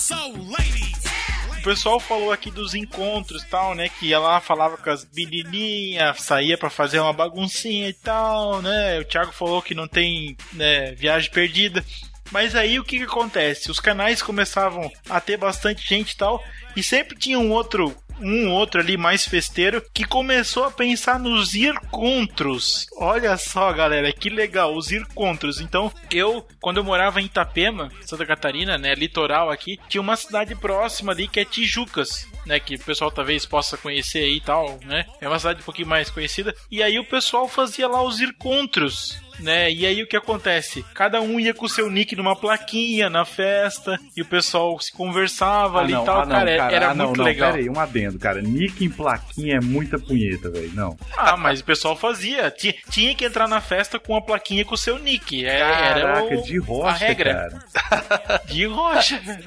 So, ladies. O pessoal falou aqui dos encontros e tal, né? Que ela falava com as menininhas, saía pra fazer uma baguncinha e tal, né? O Thiago falou que não tem né, viagem perdida. Mas aí o que, que acontece? Os canais começavam a ter bastante gente e tal, e sempre tinha um outro. Um outro ali mais festeiro que começou a pensar nos encontros. Olha só, galera, que legal, os encontros. Então, eu, quando eu morava em Itapema, Santa Catarina, né, litoral aqui, tinha uma cidade próxima ali que é Tijucas, né, que o pessoal talvez possa conhecer aí e tal, né? É uma cidade um pouquinho mais conhecida. E aí o pessoal fazia lá os encontros. Né? E aí o que acontece? Cada um ia com o seu nick numa plaquinha na festa e o pessoal se conversava Ah, ali e tal, ah, não, cara, cara, era ah, muito não, legal. Pera aí, um adendo, cara. Nick em plaquinha é muita punheta, velho. Não. Ah, mas o pessoal fazia. Ti- Tinha que entrar na festa com a plaquinha com o seu nick. É- Era Caraca, o- de rocha, a regra. cara. De rocha, velho.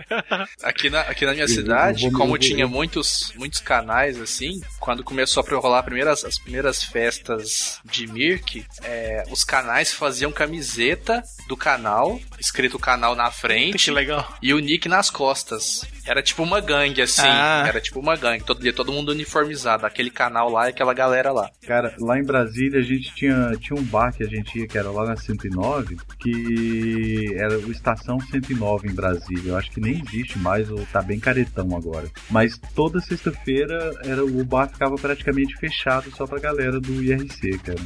Aqui na, aqui na minha Eu- cidade, vou- como tinha muitos, muitos canais assim, quando começou a rolar primeiras, as primeiras festas de Mirk, é, os canais faziam camiseta do canal, escrito canal na frente Que legal. e o nick nas costas. Era tipo uma gangue, assim. Ah. Era tipo uma gangue. Todo, todo mundo uniformizado. Aquele canal lá e aquela galera lá. Cara, lá em Brasília a gente tinha, tinha um bar que a gente ia, que era lá na 109, que era o Estação 109 em Brasília. Eu acho que nem existe mais, ou tá bem caretão agora. Mas toda sexta-feira era o bar ficava praticamente fechado só pra galera do IRC, cara.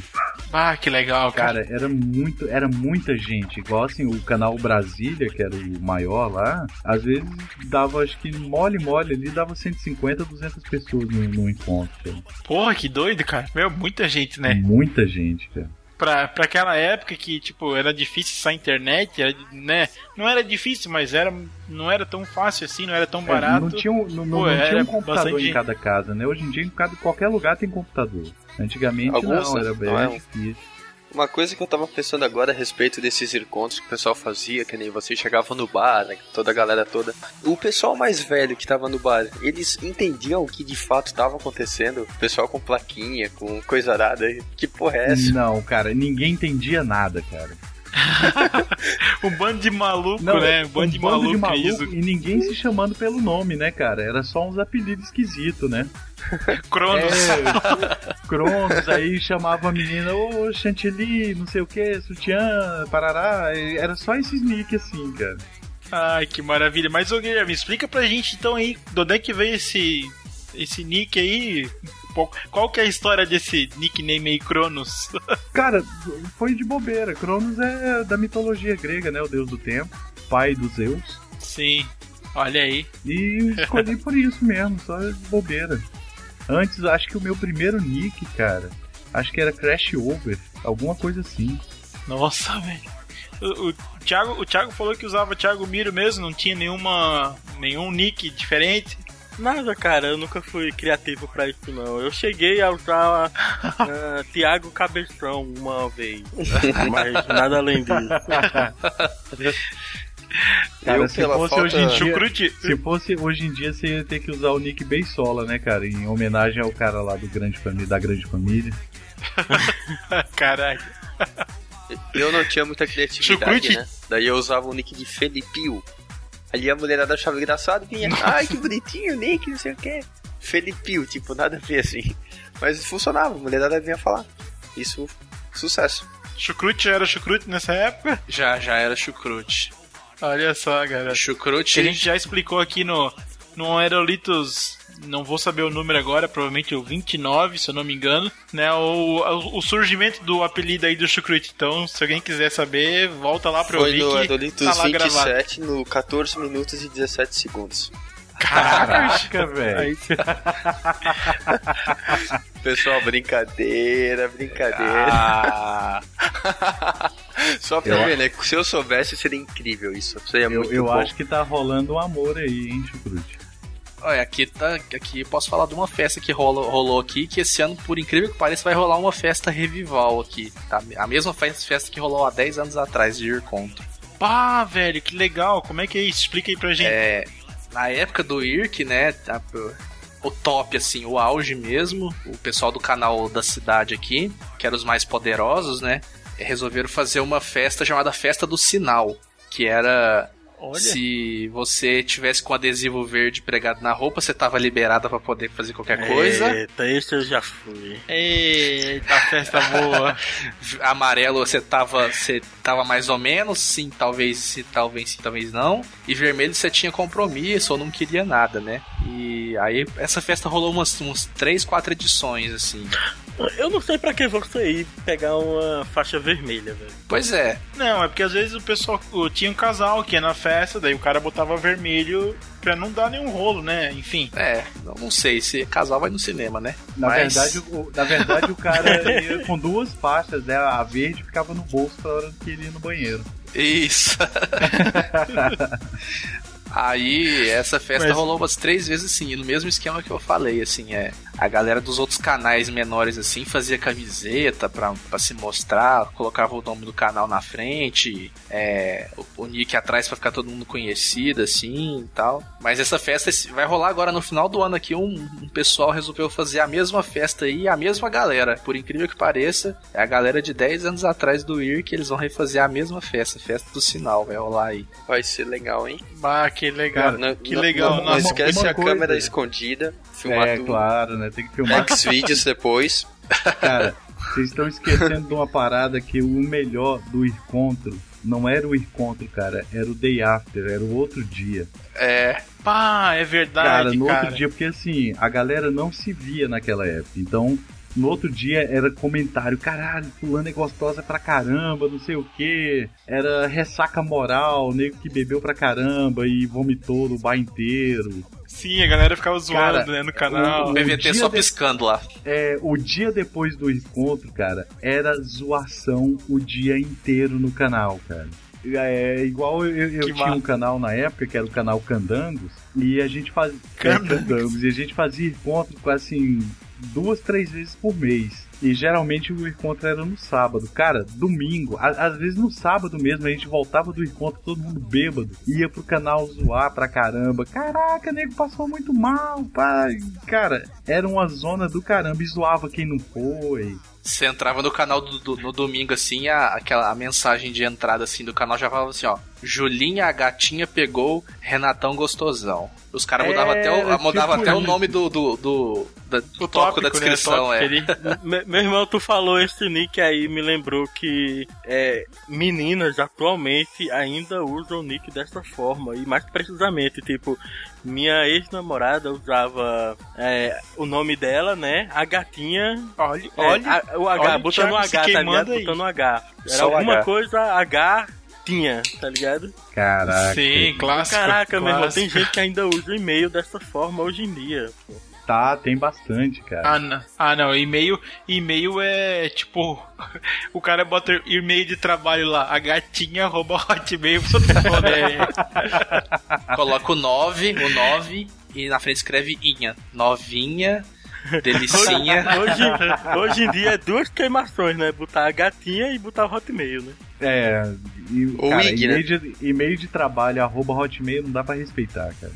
Ah, que legal, cara. Cara, era muito, era muita gente. Igual assim, o canal Brasília, que era o maior lá, às vezes dava, acho que mole mole ali, dava 150, 200 pessoas no, no encontro. Cara. Porra, que doido, cara. Meu, muita gente, né? Muita gente, cara. Pra, pra aquela época que, tipo, era difícil essa internet, era, né? Não era difícil, mas era, não era tão fácil assim, não era tão É, barato. não tinha um, não, não- Pô, não era tinha um computador bastante- em cada casa, né? Hoje em dia, em cada, qualquer lugar tem computador. Antigamente Alguns, não, era bem Não é difícil. Uma coisa que eu tava pensando agora a respeito desses encontros que o pessoal fazia, que nem você chegava no bar, né, toda a galera toda. O pessoal mais velho que tava no bar, eles entendiam o que de fato tava acontecendo? O pessoal com plaquinha, com coisa arada. Que porra é essa? Não, cara, ninguém entendia nada, cara. Um bando de maluco, né? Um bando de maluco, isso. e ninguém se chamando pelo nome, né, cara? Era só uns apelidos esquisitos, né? Cronos. É, Cronos, aí chamava a menina, ô Chantilly, não sei o que, sutiã, parará. Era só esses nick assim, cara. Ai, que maravilha. Mas, ô Guilherme, explica pra gente então aí, de onde é que veio esse, esse nick aí? Qual- Qual que é a história desse nickname aí, Cronos? Cara, foi de bobeira. Cronos é da mitologia grega, né? O deus do tempo, pai dos Zeus. Sim, olha aí. E escolhi por isso mesmo, só bobeira. Antes, acho que o meu primeiro nick, cara, acho que era Crash Over, alguma coisa assim. Nossa, velho. O, o, Thiago, o Thiago falou que usava Thiago Miro mesmo, não tinha nenhuma, nenhum nick diferente. Nada, cara, eu nunca fui criativo pra isso, não. Eu cheguei a usar ah, Tiago Cabeção uma vez, mas nada além disso. Cara, Eu, se fosse falta- hoje em dia, Chucrute. se fosse hoje em dia, você ia ter que usar o nick Beisola, né, cara? Em homenagem ao cara lá do grande família, da grande família. Caralho. Eu não tinha muita criatividade, Chucrute. né? Daí eu usava o nick de Felipio. Ali a mulherada achava engraçado e vinha, ai que bonitinho o nick, não sei o que. Felipio, tipo, nada a ver assim. Mas funcionava, a mulherada vinha falar. Isso, sucesso. Chucrute era chucrute nessa época? Já, já era chucrute. Olha só, galera. Que Chucrute. a gente já explicou aqui no, no Aerolitos, não vou saber o número agora, provavelmente o 29, se eu não me engano, né? O, o, surgimento do apelido aí do Chucrute. Então, se alguém quiser saber, volta lá pra Foi ouvir no que Adolitos tá lá gravado. 27, no 14 minutos e 17 segundos. Caraca, velho. Pessoal, brincadeira, brincadeira. Ah, Só pra Eu- ver, né? Se eu soubesse, seria incrível isso. Seria Eu, muito eu bom. acho que tá rolando um amor aí, hein, Chucrute? Olha, aqui tá. Aqui posso falar de uma festa que rolou, rolou aqui, que esse ano, por incrível que pareça, vai rolar uma festa revival aqui. Tá? A mesma festa, que rolou há 10 anos atrás de Irconto. Pá, velho, que legal. Como é que é isso? Explica aí pra gente. É, na época do IRC, né, a- o top, assim, o auge mesmo, o pessoal do canal da cidade aqui, que eram os mais poderosos, né, resolveram fazer uma festa chamada Festa do Sinal, que era... Olha. Se você tivesse com adesivo verde pregado na roupa, você tava liberada pra poder fazer qualquer coisa. Eita, esse eu já fui. Eita, festa boa. Amarelo você tava, você tava mais ou menos, sim, talvez, sim, talvez sim, talvez não. E vermelho você tinha compromisso ou não queria nada, né? E aí essa festa rolou umas, uns 3, 4 edições, assim. Eu não sei pra que você ir pegar uma faixa vermelha, velho. Pois é, Não, é porque às vezes o pessoal tinha um casal que ia na festa, daí o cara botava vermelho pra não dar nenhum rolo, né? Enfim. é, eu não sei se casal vai no cinema, né? Na, Mas- verdade, o, na verdade, o cara ia com duas faixas, né? A verde ficava no bolso pra hora que ele ia no banheiro. Isso. Aí, essa festa Mas- rolou umas três vezes assim, no mesmo esquema que eu falei, assim, é. A galera dos outros canais menores, assim, fazia camiseta pra, pra se mostrar, colocava o nome do canal na frente, é, o, o nick atrás pra ficar todo mundo conhecido, assim e tal. Mas essa festa vai rolar agora no final do ano aqui. Um, um pessoal resolveu fazer a mesma festa aí, a mesma galera. Por incrível que pareça, é a galera de 10 anos atrás do IR que eles vão refazer a mesma festa, festa do sinal, vai rolar aí. Vai ser legal, hein? Bah, que legal. Cara, Não- que não- legal. Não, não esquece uma a coisa- câmera escondida. Filmar é, tudo. claro, né? Tem que filmar. X-Vídeos depois. Cara, vocês estão esquecendo de uma parada que o melhor do encontro não era o encontro, cara, era o day after, era o outro dia. É, Pá, é Cara, verdade, no cara. outro dia, porque assim, a galera não se via naquela época. Então, no outro dia era comentário, caralho, fulano é gostosa pra caramba, não sei o que. Era ressaca moral, nego que bebeu pra caramba e vomitou no bar inteiro. Sim, a galera ficava zoando, Cara, né, no canal. o o PVT só de- piscando lá. É, o dia depois do encontro, cara, era zoação o dia inteiro no canal, cara. É igual eu, eu tinha um canal na época que era o canal Candangos e a gente fazia Candangos. Candangos, e a gente fazia encontro quase assim duas, três vezes por mês. E geralmente o encontro era no sábado. Cara, domingo, a- às vezes no sábado mesmo, a gente voltava do encontro todo mundo bêbado, ia pro canal zoar pra caramba. Caraca, nego passou muito mal, pai. Cara, era uma zona do caramba e zoava quem não foi. Você entrava no canal do, do- no domingo, assim, a, aquela a mensagem de entrada assim do canal já falava assim, ó. Julinha, a gatinha pegou Renatão Gostosão. Os caras mudavam até, o, mudavam tipo até o nome do, do, do, da- do O tópico da tópico, né, descrição, tópico é. ele- Me- Meu irmão, tu falou esse nick aí, me lembrou que é, meninas atualmente ainda usam o nick dessa forma. E mais precisamente, tipo, minha ex-namorada usava é, o nome dela, né? A gatinha. Olha, é, olha. a- o H, olha o botando o H, tá queimando ligado? aí. Botando o H. Era Só alguma H. coisa H tinha, tá ligado? Caraca. Sim, clássico. Caraca, meu irmão, clássico. tem gente que ainda usa e-mail dessa forma hoje em dia. pô. Tá, tem bastante, cara. Ah, não. Ah, não. E-mail, e-mail é tipo. O cara bota e-mail de trabalho lá, a gatinha arroba hotmail.com, né? Coloca o 9, o 9 e na frente escreve Inha. Novinha, delicinha. Hoje, hoje em dia é duas queimações, né? Botar a gatinha e botar o hotmail, né? É, e, Ou cara, IG, e-mail, de, e-mail de trabalho, arroba hotmail, não dá pra respeitar, cara.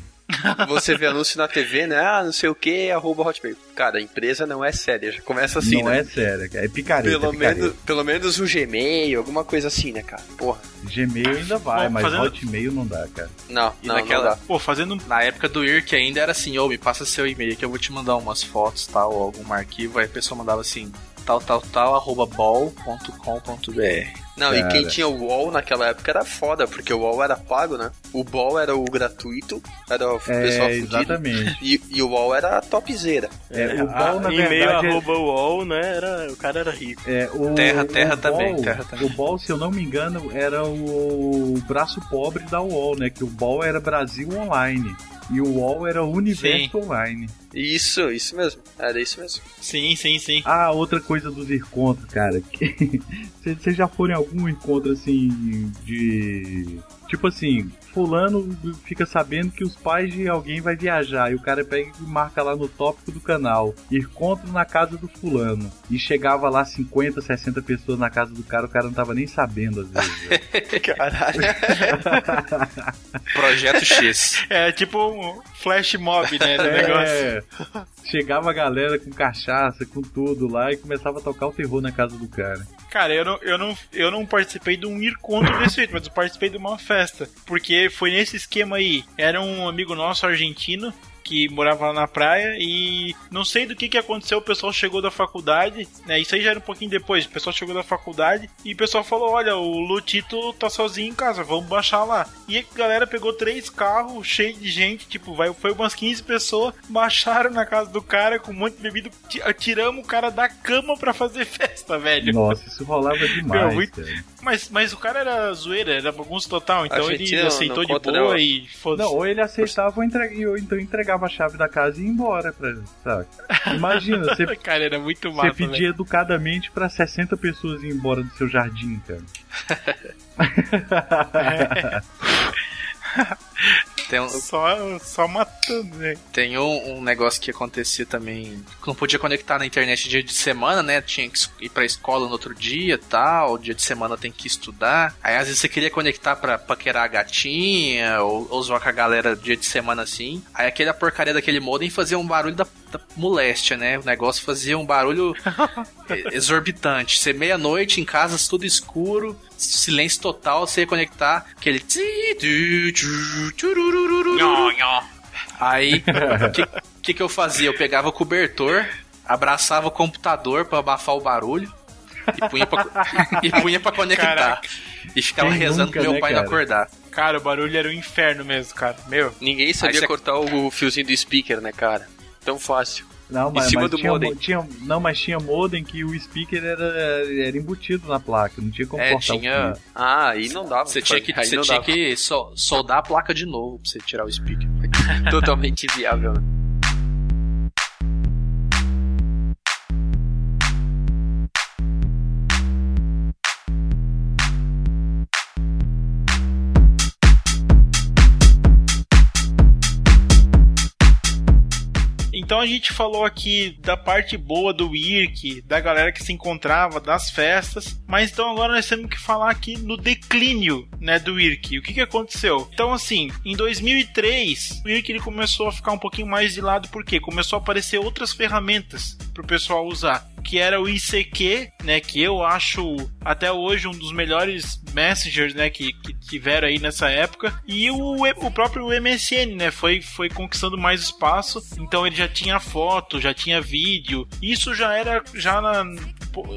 Você vê anúncio na TV, né? Ah, não sei o que, arroba hotmail. Cara, a empresa não é séria, já começa assim, não né? é sério, cara. É picareta, Pelo, é picareta. menos, pelo menos o Gmail, alguma coisa assim, né, cara? Porra. Gmail ainda vai, Bom, mas fazendo- hotmail não dá, cara. Não, E não, naquela- não dá. Pô, fazendo. Na época do IRC ainda era assim, ô, me passa seu e-mail que eu vou te mandar umas fotos, tal, ou algum arquivo. Aí a pessoa mandava assim, tal, tal, tal, arroba ball.com.br. Não, e Cara. quem tinha o UOL naquela época era foda, porque o UOL era pago, né? O BOL era o gratuito, era o pessoal É, fudido. exatamente. E, e o UOL era a topzera. É, o A- ball, na e-mail verdade, é- arroba UOL, né? Era, o cara era rico. É, o, Terra, terra o também, Ball- terra também. O Ball, se eu não me engano, era o braço pobre da UOL, né? Que o Ball era Brasil Online. E o UOL era o Universo Online. Isso, isso mesmo. Era isso mesmo. Sim, sim, sim. Ah, outra coisa dos encontros, cara. Vocês já foram em algum encontro assim de. Tipo assim, fulano fica sabendo que os pais de alguém vai viajar e o cara pega e marca lá no tópico do canal. Encontro na casa do fulano. E chegava lá 50, 60 pessoas na casa do cara, o cara não tava nem sabendo às vezes. velho. Caralho. Projeto X. É tipo um flash mob, né? Do negócio. É. Chegava a galera com cachaça, com tudo lá e começava a tocar o terror na casa do cara. Cara, eu não, eu, não, eu não participei de um encontro desse jeito, mas eu participei de uma festa. Porque foi nesse esquema aí. Era um amigo nosso argentino que morava lá na praia e não sei do que que aconteceu, o pessoal chegou da faculdade, né? Isso aí já era um pouquinho depois, o pessoal chegou da faculdade e o pessoal falou: "Olha, o Lutito tá sozinho em casa, vamos baixar lá". E a galera pegou três carros cheios de gente, tipo, vai, foi umas 15 pessoas, baixaram na casa do cara com um monte de bebida, ti- tiramos o cara da cama pra fazer festa, velho. Nossa, isso rolava demais, Meu, muito- cara. Mas, mas o cara era zoeira, era bagunça total, então ele aceitou de boa não. e foda-se. Não, ou ele aceitava ou, entrega, ou então entregava a chave da casa e ia embora, pra, sabe? Imagina, você, Cara, era muito você massa, pedia velho. educadamente pra 60 pessoas ir embora do seu jardim, cara. Tem um, Só, só matando, né? Tem um, um negócio que acontecia também. Não podia conectar na internet dia de semana, né? Tinha que ir pra escola no outro dia tal. Dia de semana tem que estudar. Aí às vezes você queria conectar pra paquerar a gatinha ou, ou zoar com a galera dia de semana assim. Aí aquela porcaria daquele modem fazia um barulho da, da moléstia, né? O negócio fazia um barulho exorbitante. Ser meia-noite em casa, tudo escuro, silêncio total, você ia conectar aquele. Aí, o que, que, que eu fazia? Eu pegava o cobertor, abraçava o computador pra abafar o barulho e punha pra, e punha pra conectar. Caraca. E ficava Quem rezando nunca, pro meu né, pai não acordar. Cara, o barulho era um inferno mesmo, cara. Meu. Ninguém sabia você- cortar o fiozinho do speaker, né, cara? Tão fácil. Não, Em mas, cima mas do tinha, modem. mo- tinha- não, mas tinha modem que o speaker era, era embutido na placa, não tinha como É, cortar tinha. Ah, aí não dava. Você tinha que, aí você não tinha dava. que sol- soldar a placa de novo pra você tirar o speaker. Totalmente inviável. né? Então a gente falou aqui da parte boa do IRC, da galera que se encontrava, das festas, mas então agora nós temos que falar aqui no declínio, né, do IRC. O que que aconteceu? Então assim, em 2003, o IRC ele começou a ficar um pouquinho mais de lado porque começou a aparecer outras ferramentas pro pessoal usar, que era o ICQ, né, que eu acho até hoje um dos melhores messengers, né, que, que tiveram aí nessa época, e o, o próprio MSN, né, foi, foi conquistando mais espaço, então ele já tinha foto, já tinha vídeo, isso já era já na-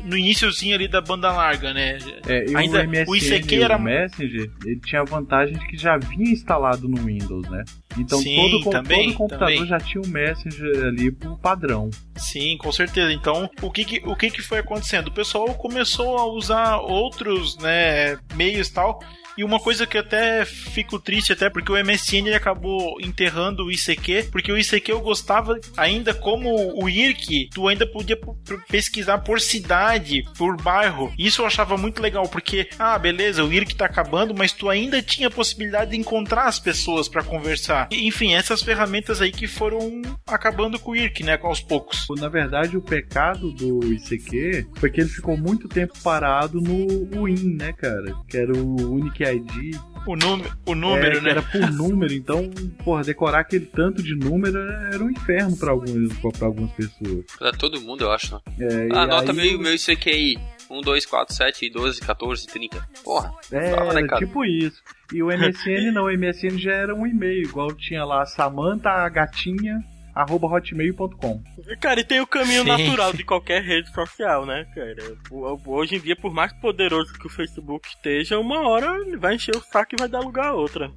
no iníciozinho ali da banda larga, né, É, Ainda- o MSN, o ICQ o era- Messenger, ele tinha a vantagem de que já vinha instalado no Windows, né? Então Sim, todo, também, todo computador também. já tinha um Messenger ali por padrão. Sim, com certeza. Então, o que que, o que que foi acontecendo? O pessoal começou a usar outros, né, meios e tal. E uma coisa que até fico triste até porque o MSN acabou enterrando o ICQ, porque o ICQ eu gostava ainda como o IRC, tu ainda podia pesquisar por cidade, por bairro. Isso eu achava muito legal, porque ah, beleza, o IRC tá acabando, mas tu ainda tinha a possibilidade de encontrar as pessoas pra conversar. E, Enfim, essas ferramentas aí que foram acabando com o IRC, né, aos poucos. Na verdade, o pecado do ICQ foi que ele ficou muito tempo parado no WIN, né, cara? Que era o Unique ID. O, número, o número, é, né? Era por número, então, porra, decorar aquele tanto de número era um inferno pra, alguns, pra, pra algumas pessoas. Pra todo mundo, eu acho. Né? É, Ah, anota aí- meu, meu ICQI. 1, 2, 4, 7, 12, 14, 30. Porra. É, né, cara? tipo isso. E o MSN não, o MSN já era um e-mail, igual tinha lá Samantha a gatinha hotmail.com. Cara, e tem o caminho Sim. natural de qualquer rede social, né, cara? Hoje em dia, por mais poderoso que o Facebook esteja, uma hora ele vai encher o saco e vai dar lugar a outra.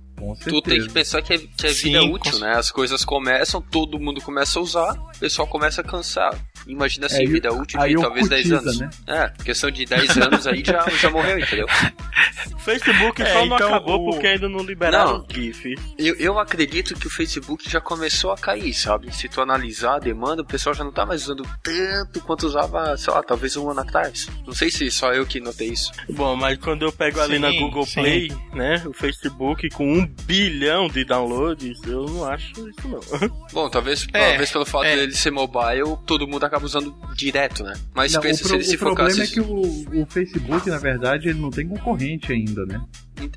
Tu tem que pensar que é, que é Sim, vida com útil, né? As coisas começam, todo mundo começa a usar, o pessoal começa a cansar. Imagina assim, É, vida útil de aí talvez 10 Orkutiza, anos. né? É, questão de 10 anos aí já, já morreu, entendeu? Facebook É, só não então acabou o- porque ainda não liberaram Não. os GIF. Eu, eu acredito que o Facebook já começou a cair, sabe? Se tu analisar a demanda, o pessoal já não tá mais usando tanto quanto usava, sei lá, talvez um ano atrás. Não sei se só eu que notei isso. Bom, mas quando eu pego ali Sim, na Google sim. Play, né, o Facebook com um bilhão de downloads, eu não acho isso não. Bom, talvez, É, talvez pelo fato é. dele ser mobile, todo mundo acaba usando direto, né? Mas Não, pensa, o, se pro- ele se o problema focasse... é que o, o Facebook, na verdade, ele não tem concorrente ainda, né?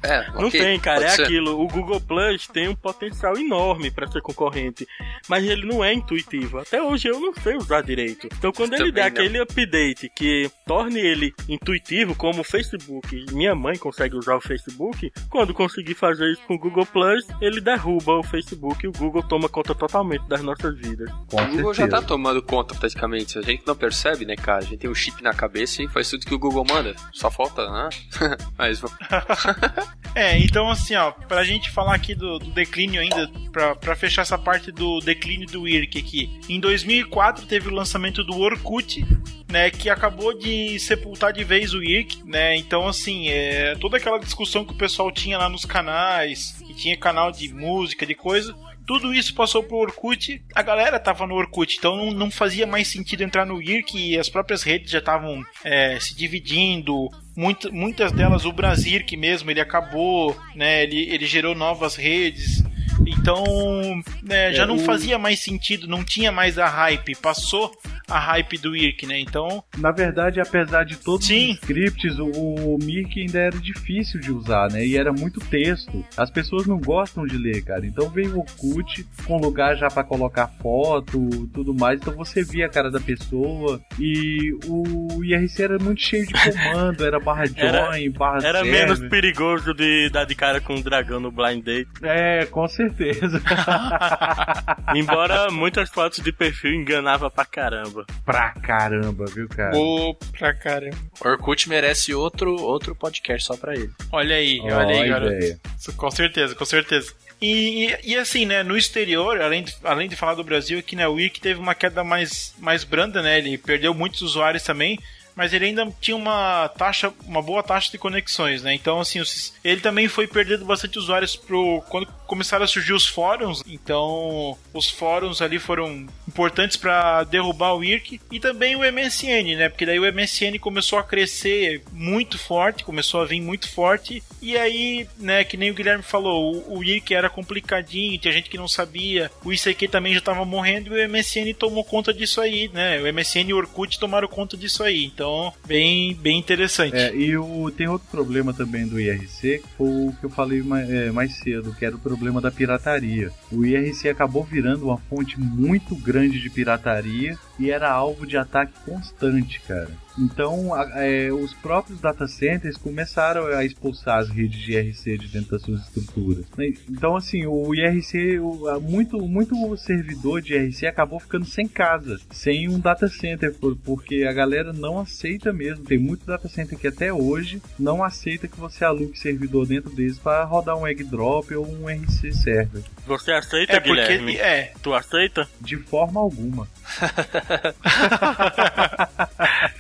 É, Não ok, tem, cara, é ser. aquilo. O Google Plus tem um potencial enorme pra ser concorrente, mas ele não é intuitivo. Até hoje eu não sei usar direito. Então quando ele der não. aquele update que torne ele intuitivo, como o Facebook, minha mãe consegue usar o Facebook, quando conseguir fazer isso com o Google Plus, ele derruba o Facebook e o Google toma conta totalmente das nossas vidas. Com O Google já certeza. tá tomando conta praticamente. A gente não percebe, né, cara? A gente tem um chip na cabeça e faz tudo que o Google manda. Só falta, né? Mas É, então assim, ó, pra gente falar aqui do, do declínio ainda, pra, pra fechar essa parte do declínio do IRC aqui. Em 2004 teve o lançamento do Orkut, né, que acabou de sepultar de vez o IRC, né, então assim, é, toda aquela discussão que o pessoal tinha lá nos canais, que tinha canal de música, de coisa, tudo isso passou pro Orkut, a galera tava no Orkut, então não, não fazia mais sentido entrar no IRC e as próprias redes já estavam é, se dividindo, Muita- muitas delas o Brasil que mesmo ele acabou, né? Ele, ele gerou novas redes. Então, né, já É, não o- fazia mais sentido, não tinha mais a hype, passou a hype do IRC, né? Então, Na verdade, apesar de todos Sim. os scripts, o, o Mirk ainda era difícil de usar, né? E era muito texto. As pessoas não gostam de ler, cara. Então veio o Orkut com lugar já pra colocar foto, tudo mais. Então você via a cara da pessoa. E o IRC era muito cheio de comando, era barra join, Era- barra Era server. menos perigoso de dar de cara com um dragão no Blind Date. É, com certeza. Embora muitas fotos de perfil enganava pra caramba. pra caramba, viu, cara? ô, pra caramba. Orkut merece outro, outro podcast só pra ele. Olha aí, Ó, olha aí, garoto. ideia. Com certeza, com certeza. E, e, e assim, né, no exterior, além de, além de falar do Brasil, aqui na Wiki teve uma queda mais, mais branda, né? Ele perdeu muitos usuários também, mas ele ainda tinha uma taxa, uma boa taxa de conexões, né? Então, assim, ele também foi perdendo bastante usuários pro quando começaram a surgir os fóruns. Então, os fóruns ali foram importantes para derrubar o IRC e também o MSN, né? Porque daí o MSN começou a crescer muito forte, começou a vir muito forte. E aí, né, que nem o Guilherme falou, o, IRC era complicadinho, tinha gente que não sabia. O ICQ também já tava morrendo e o MSN tomou conta disso aí, né? O MSN e o Orkut tomaram conta disso aí. Então, bem, bem interessante. É, e o, tem outro problema também do IRC, que foi o que eu falei mais, mais cedo, que era o problema da pirataria. O IRC acabou virando uma fonte muito grande de pirataria e era alvo de ataque constante, cara. Então, a- é, os próprios data centers começaram a expulsar as redes de IRC de dentro das suas estruturas. né? Então, assim, o IRC, o- muito, muito servidor de IRC acabou ficando sem casa, sem um data center, por- porque a galera não aceita mesmo. Tem muito data center que até hoje não aceita que você alugue servidor dentro deles para rodar um egg drop ou um RC server. Você aceita, É porque, Guilherme? é, Tu aceita? De forma alguma.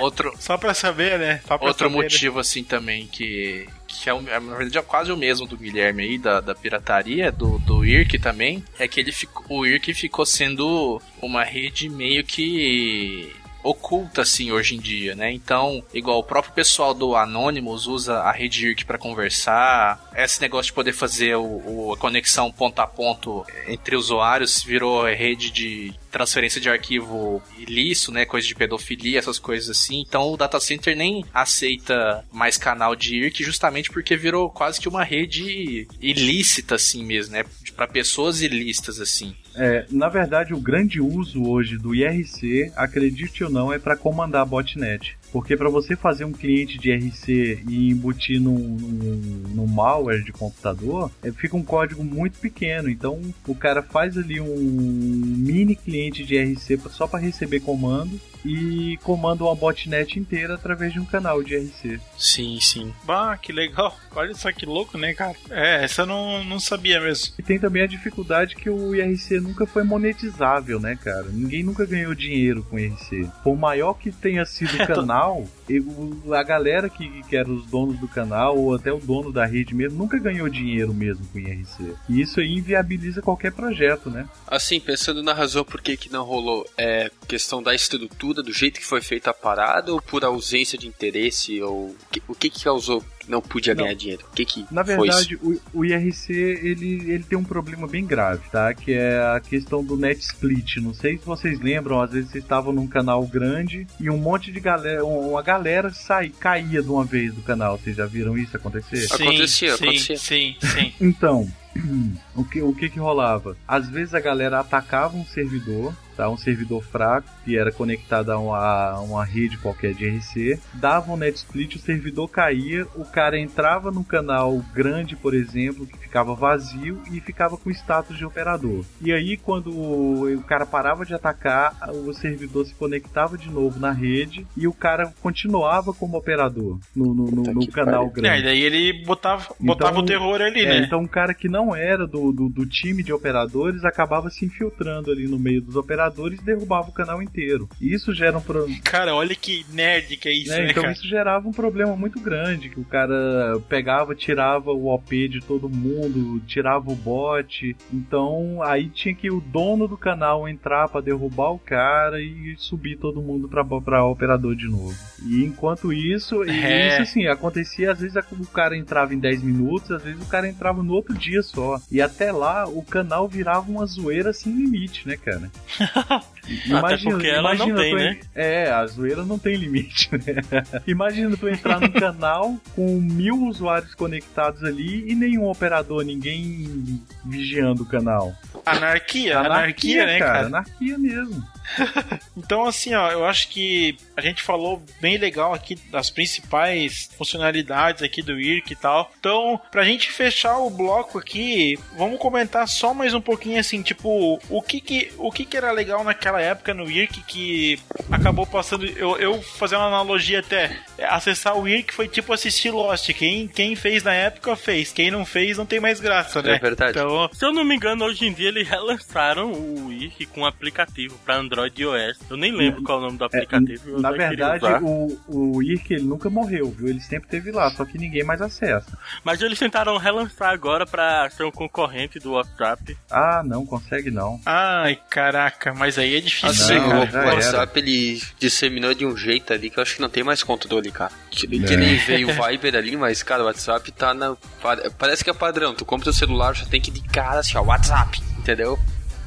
Outro, só pra saber, né? Pra outro saber, né? motivo, assim, também, que, que é, é, na verdade, é quase o mesmo do Guilherme aí, da, da pirataria, do, do IRC também, é que ele ficou, o IRC ficou sendo uma rede meio que oculta, assim, hoje em dia, né? Então, igual o próprio pessoal do Anonymous usa a rede IRC para conversar, esse negócio de poder fazer o, o- a conexão ponto a ponto entre usuários virou rede de transferência de arquivo ilícito, né, coisa de pedofilia, essas coisas assim. Então o data center nem aceita mais canal de IRC justamente porque virou quase que uma rede ilícita assim mesmo, né, para pessoas ilícitas assim. É, na verdade, o grande uso hoje do IRC, acredite ou não, é para comandar botnet. Porque para você fazer um cliente de IRC e embutir num, num, num malware de computador, é, fica um código muito pequeno. Então o cara faz ali um mini cliente de IRC só para receber comando e comanda uma botnet inteira através de um canal de IRC. Sim, sim. Bah, que legal. Olha só que louco, né, cara? É, essa eu não, não sabia mesmo. E tem também a dificuldade que o IRC nunca foi monetizável, né, cara? Ninguém nunca ganhou dinheiro com o IRC. Por maior que tenha sido o canal, eu- a galera que, que era os donos do canal, ou até o dono da rede mesmo, nunca ganhou dinheiro mesmo com o IRC. E isso aí inviabiliza qualquer projeto, né? Assim, pensando na razão por que, que não rolou, é questão da estrutura, do jeito que foi feita a parada, ou por ausência de interesse, ou o que, o que, causou que não podia Não. ganhar dinheiro? O que, que Na foi isso? verdade, o, o IRC ele, ele tem um problema bem grave, tá? Que é a questão do net split. Não sei se vocês lembram, às vezes vocês estavam num canal grande e um monte de galera, uma galera sai, caía de uma vez do canal. Vocês já viram isso acontecer? Acontecia, sim, acontecia. Sim, sim. Então, o que, o que que rolava? Às vezes a galera atacava um servidor, tá? Um servidor fraco, que era conectado a uma, a uma rede qualquer de RC, dava um net split, o servidor caía, o cara entrava no canal grande, por exemplo, que ficava vazio e ficava com status de operador. E aí, quando o, o cara parava de atacar, o servidor se conectava de novo na rede e o cara continuava como operador no, no, no- no canal pariu. É, e grande. daí ele botava, botava Então, o terror ali, É, né? Então um cara que não era do, do, do time de operadores acabava se infiltrando ali no meio dos operadores e derrubava o canal inteiro. E isso gera um problema. Cara, olha que nerd que é isso, né, então cara? isso gerava um problema muito grande, que o cara pegava, tirava o OP de todo mundo, tirava o bot. Então aí tinha que o dono do canal entrar pra derrubar o cara e subir todo mundo pra, pra operador de novo. E enquanto isso, e É. isso assim, acontecia às vezes o cara entrava em 10 minutos, às vezes o cara entrava no outro dia só. E até lá o canal virava uma zoeira sem limite, né, cara? Até porque ela não tem, tu né? É, a zoeira não tem limite, né? Imagina tu entrar num canal com mil usuários conectados ali e nenhum operador, ninguém vigiando o canal. Anarquia, anarquia, né, cara? Anarquia mesmo. Então, assim, ó, eu acho que a gente falou bem legal aqui das principais funcionalidades aqui do IRC e tal. Então, pra gente fechar o bloco aqui, vamos comentar só mais um pouquinho, assim, tipo, o que que, o que, que era legal naquela época no IRC que acabou passando. Eu, eu fazer uma analogia até. Acessar o IRC foi tipo assistir Lost. Quem, quem fez na época fez. Quem não fez não tem mais graça, né? É verdade. Então, Se eu não me engano, hoje em dia eles relançaram o IRC com um aplicativo pra Android e iOS. Eu nem lembro qual é o nome do aplicativo. eu Na verdade, o, o IRC ele nunca morreu, viu? Ele sempre esteve lá, só que ninguém mais acessa. Mas eles tentaram relançar agora pra ser um concorrente do WhatsApp. Ah, não, consegue não. ai, caraca, mas aí é difícil, Assim, né, não, cara? o. WhatsApp ele disseminou de um jeito ali que eu acho que não tem mais controle, cara. Que, que É. nem veio o Viber ali, mas, cara, o WhatsApp tá na. pa- Parece que é padrão. Tu compra o celular, já tem que ir de cara assim, ó, WhatsApp, entendeu?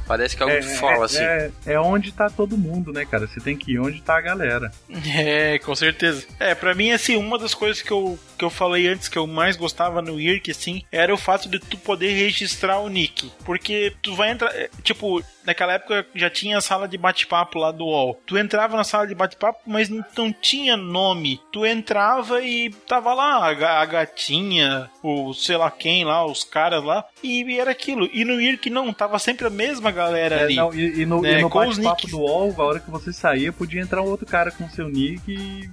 Parece que é algo de fala, assim. é, é onde tá todo mundo, né, cara? Você tem que ir onde tá a galera. É, com certeza. É, pra mim, assim, uma das coisas que eu, que eu falei antes que eu mais gostava no IRC, assim, era o fato de tu poder registrar o nick. Porque tu vai entrar, é, tipo, naquela época já tinha a sala de bate-papo lá do UOL. Tu entrava na sala de bate-papo, mas não, não tinha nome. Tu entrava e tava lá a, a gatinha, o sei lá quem lá, os caras lá, e era aquilo. E no IRC não, tava sempre a mesma galera É, ali. não, e, e no, né, e no bate-papo do UOL, a hora que você saía, podia entrar um outro cara com seu nick e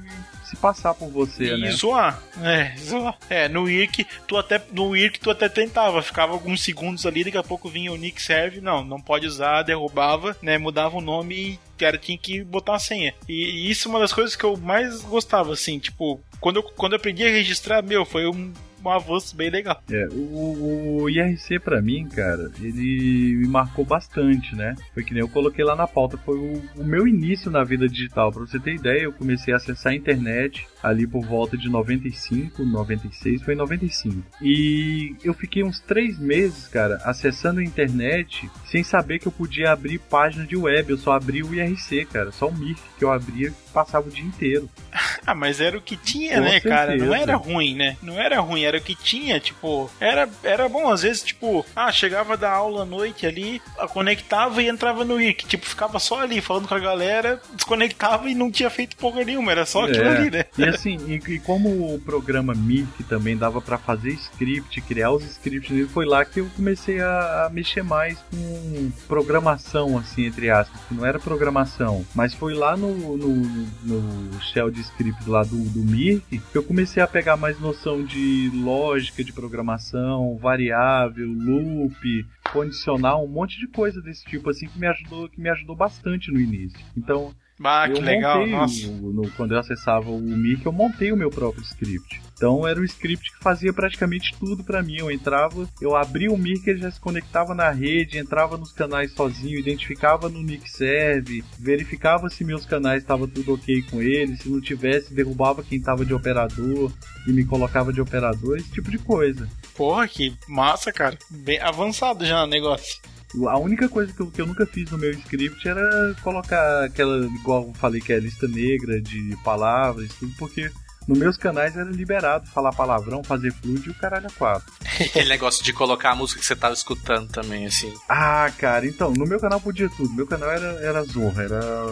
se passar por você, E né? zoar. É, zoar. É, no IRC, tu até, no IRC tu até tentava, ficava alguns segundos ali, daqui a pouco vinha o nick serve, não, não pode usar, derrubava, né, mudava o nome e cara tinha que botar a senha. E, e isso é uma das coisas que eu mais gostava, assim, tipo, quando eu, quando eu aprendi a registrar, meu, foi um, um avanço bem legal. É, o, o IRC pra mim, cara, ele me marcou bastante, né? Foi que nem eu coloquei lá na pauta, foi o, o meu início na vida digital. Pra você ter ideia, eu comecei a acessar a internet ali por volta de 95, 96, foi em 95. E eu fiquei uns três meses, cara, acessando a internet sem saber que eu podia abrir página de web. Eu só abria o IRC, cara, só o MIF que eu abria e passava o dia inteiro. Ah, mas era o que tinha, Com né, cara? Não certeza. era ruim, né? Não era ruim, era o que tinha, tipo, era, era bom, às vezes, tipo, ah, chegava da aula à noite ali, ah, conectava e entrava no IRC, tipo, ficava só ali falando com a galera, desconectava e não tinha feito porra nenhuma, era só aquilo É. ali, né? E assim, e, e como o programa Mirk também dava pra fazer script, criar os scripts dele, foi lá que eu comecei a, a mexer mais com programação, assim, entre aspas, que não era programação, mas foi lá no, no, no shell de script lá do, do Mirk que eu comecei a pegar mais noção de lógica de programação, variável, loop, condicional, um monte de coisa desse tipo, assim, que me ajudou, que me ajudou bastante no início. Então, Ah, que eu legal, montei nossa. o- no- quando eu acessava o Mirk, eu montei o meu próprio script. Então era um script que fazia praticamente tudo pra mim. Eu entrava, eu abria o Mirk, ele já se conectava na rede, entrava nos canais sozinho, identificava no nick serve, verificava se meus canais estavam tudo ok com ele, se não tivesse, derrubava quem tava de operador e me colocava de operador, esse tipo de coisa. Porra, que massa, cara. Bem avançado já o negócio. A única coisa que eu, que eu nunca fiz no meu script era colocar aquela, igual eu falei que é lista negra de palavras, tudo, porque nos meus canais era liberado falar palavrão, fazer fluid e o caralho a quatro. Aquele negócio de colocar a música que você tava escutando também, assim. Ah, cara, então, no meu canal podia tudo. Meu canal era, era zorra, era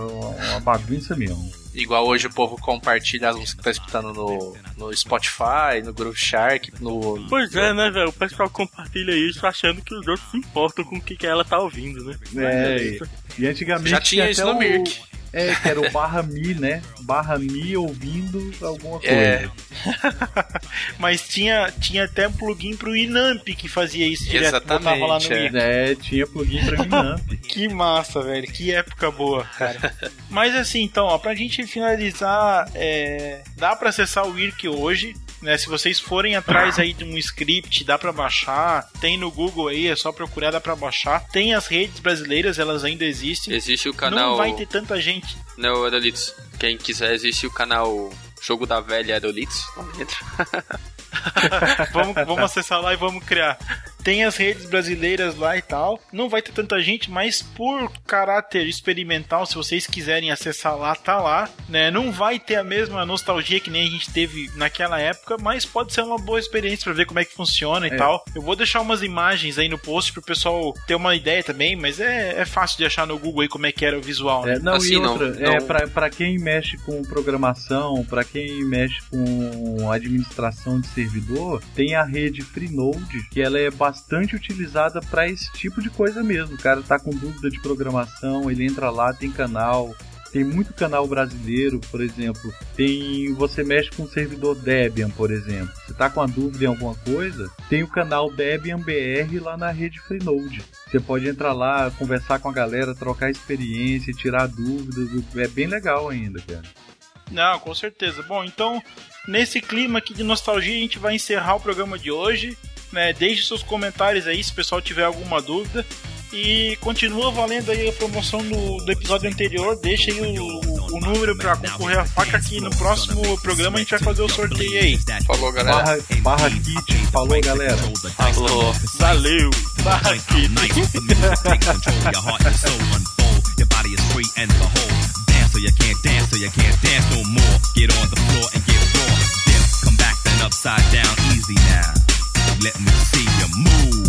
uma bagunça mesmo. Igual hoje o povo compartilha as músicas que tá escutando no, no Spotify, no Groove Shark, no. Pois é, né, velho? O pessoal compartilha isso achando que os outros se importam com o que, que ela tá ouvindo, né? É, isso. e antigamente Já tinha isso até no o- Mirk. É, que era o barra mi, né? Barra mi ouvindo alguma coisa. É. Mas tinha, tinha até um plugin pro Inamp que fazia isso direto, Exatamente, botava lá no é. Wiki. É, tinha plugin pra Winamp. Que massa, velho. Que época boa, cara. Mas assim, então, ó, pra gente finalizar, é, dá pra acessar o IRC hoje. Né, se vocês forem atrás aí de um script, dá pra baixar. Tem no Google aí, é só procurar, dá pra baixar. Tem as redes brasileiras, elas ainda existem. Existe o canal. Não vai ter tanta gente. Não, Aerolitos. Quem quiser, existe o canal Jogo da Velha Aerolitos lá dentro. vamos, vamos acessar lá e vamos criar. Tem as redes brasileiras lá e tal. Não vai ter tanta gente, mas por caráter experimental, se vocês quiserem acessar lá, tá lá. Né? Não vai ter a mesma nostalgia que nem a gente teve naquela época, mas pode ser uma boa experiência pra ver como é que funciona e É. tal. Eu vou deixar umas imagens aí no post pro pessoal ter uma ideia também, mas é, é fácil de achar no Google aí como é que era o visual. Né? É, não, Assim, e não- outra, não- é, pra, pra quem mexe com programação, pra quem mexe com administração de servidor, tem a rede Freenode, que ela é bastante utilizada pra esse tipo de coisa mesmo. O cara tá com dúvida de programação, ele entra lá, tem canal. Tem muito canal brasileiro, por exemplo. Tem. Você mexe com o servidor Debian, por exemplo. Você tá com a dúvida em alguma coisa? Tem o canal Debian BR lá na rede Freenode. Você pode entrar lá, conversar com a galera, trocar experiência, tirar dúvidas. É bem legal ainda, cara. Não, com certeza. Bom, então, nesse clima aqui de nostalgia, a gente vai encerrar o programa de hoje. Né? Deixe seus comentários aí se o pessoal tiver alguma dúvida. E continua valendo aí a promoção do, do episódio anterior. Deixa aí o, o número para concorrer à faca que no próximo programa a gente vai fazer o sorteio aí. Falou, galera. Barra, barra Kit, falou galera. Falou. Valeu. Barra aqui. Dance so you can't dance, so you can't dance no more. Get on the floor and get raw. Dip, come back then upside down, easy now. Let me see you move.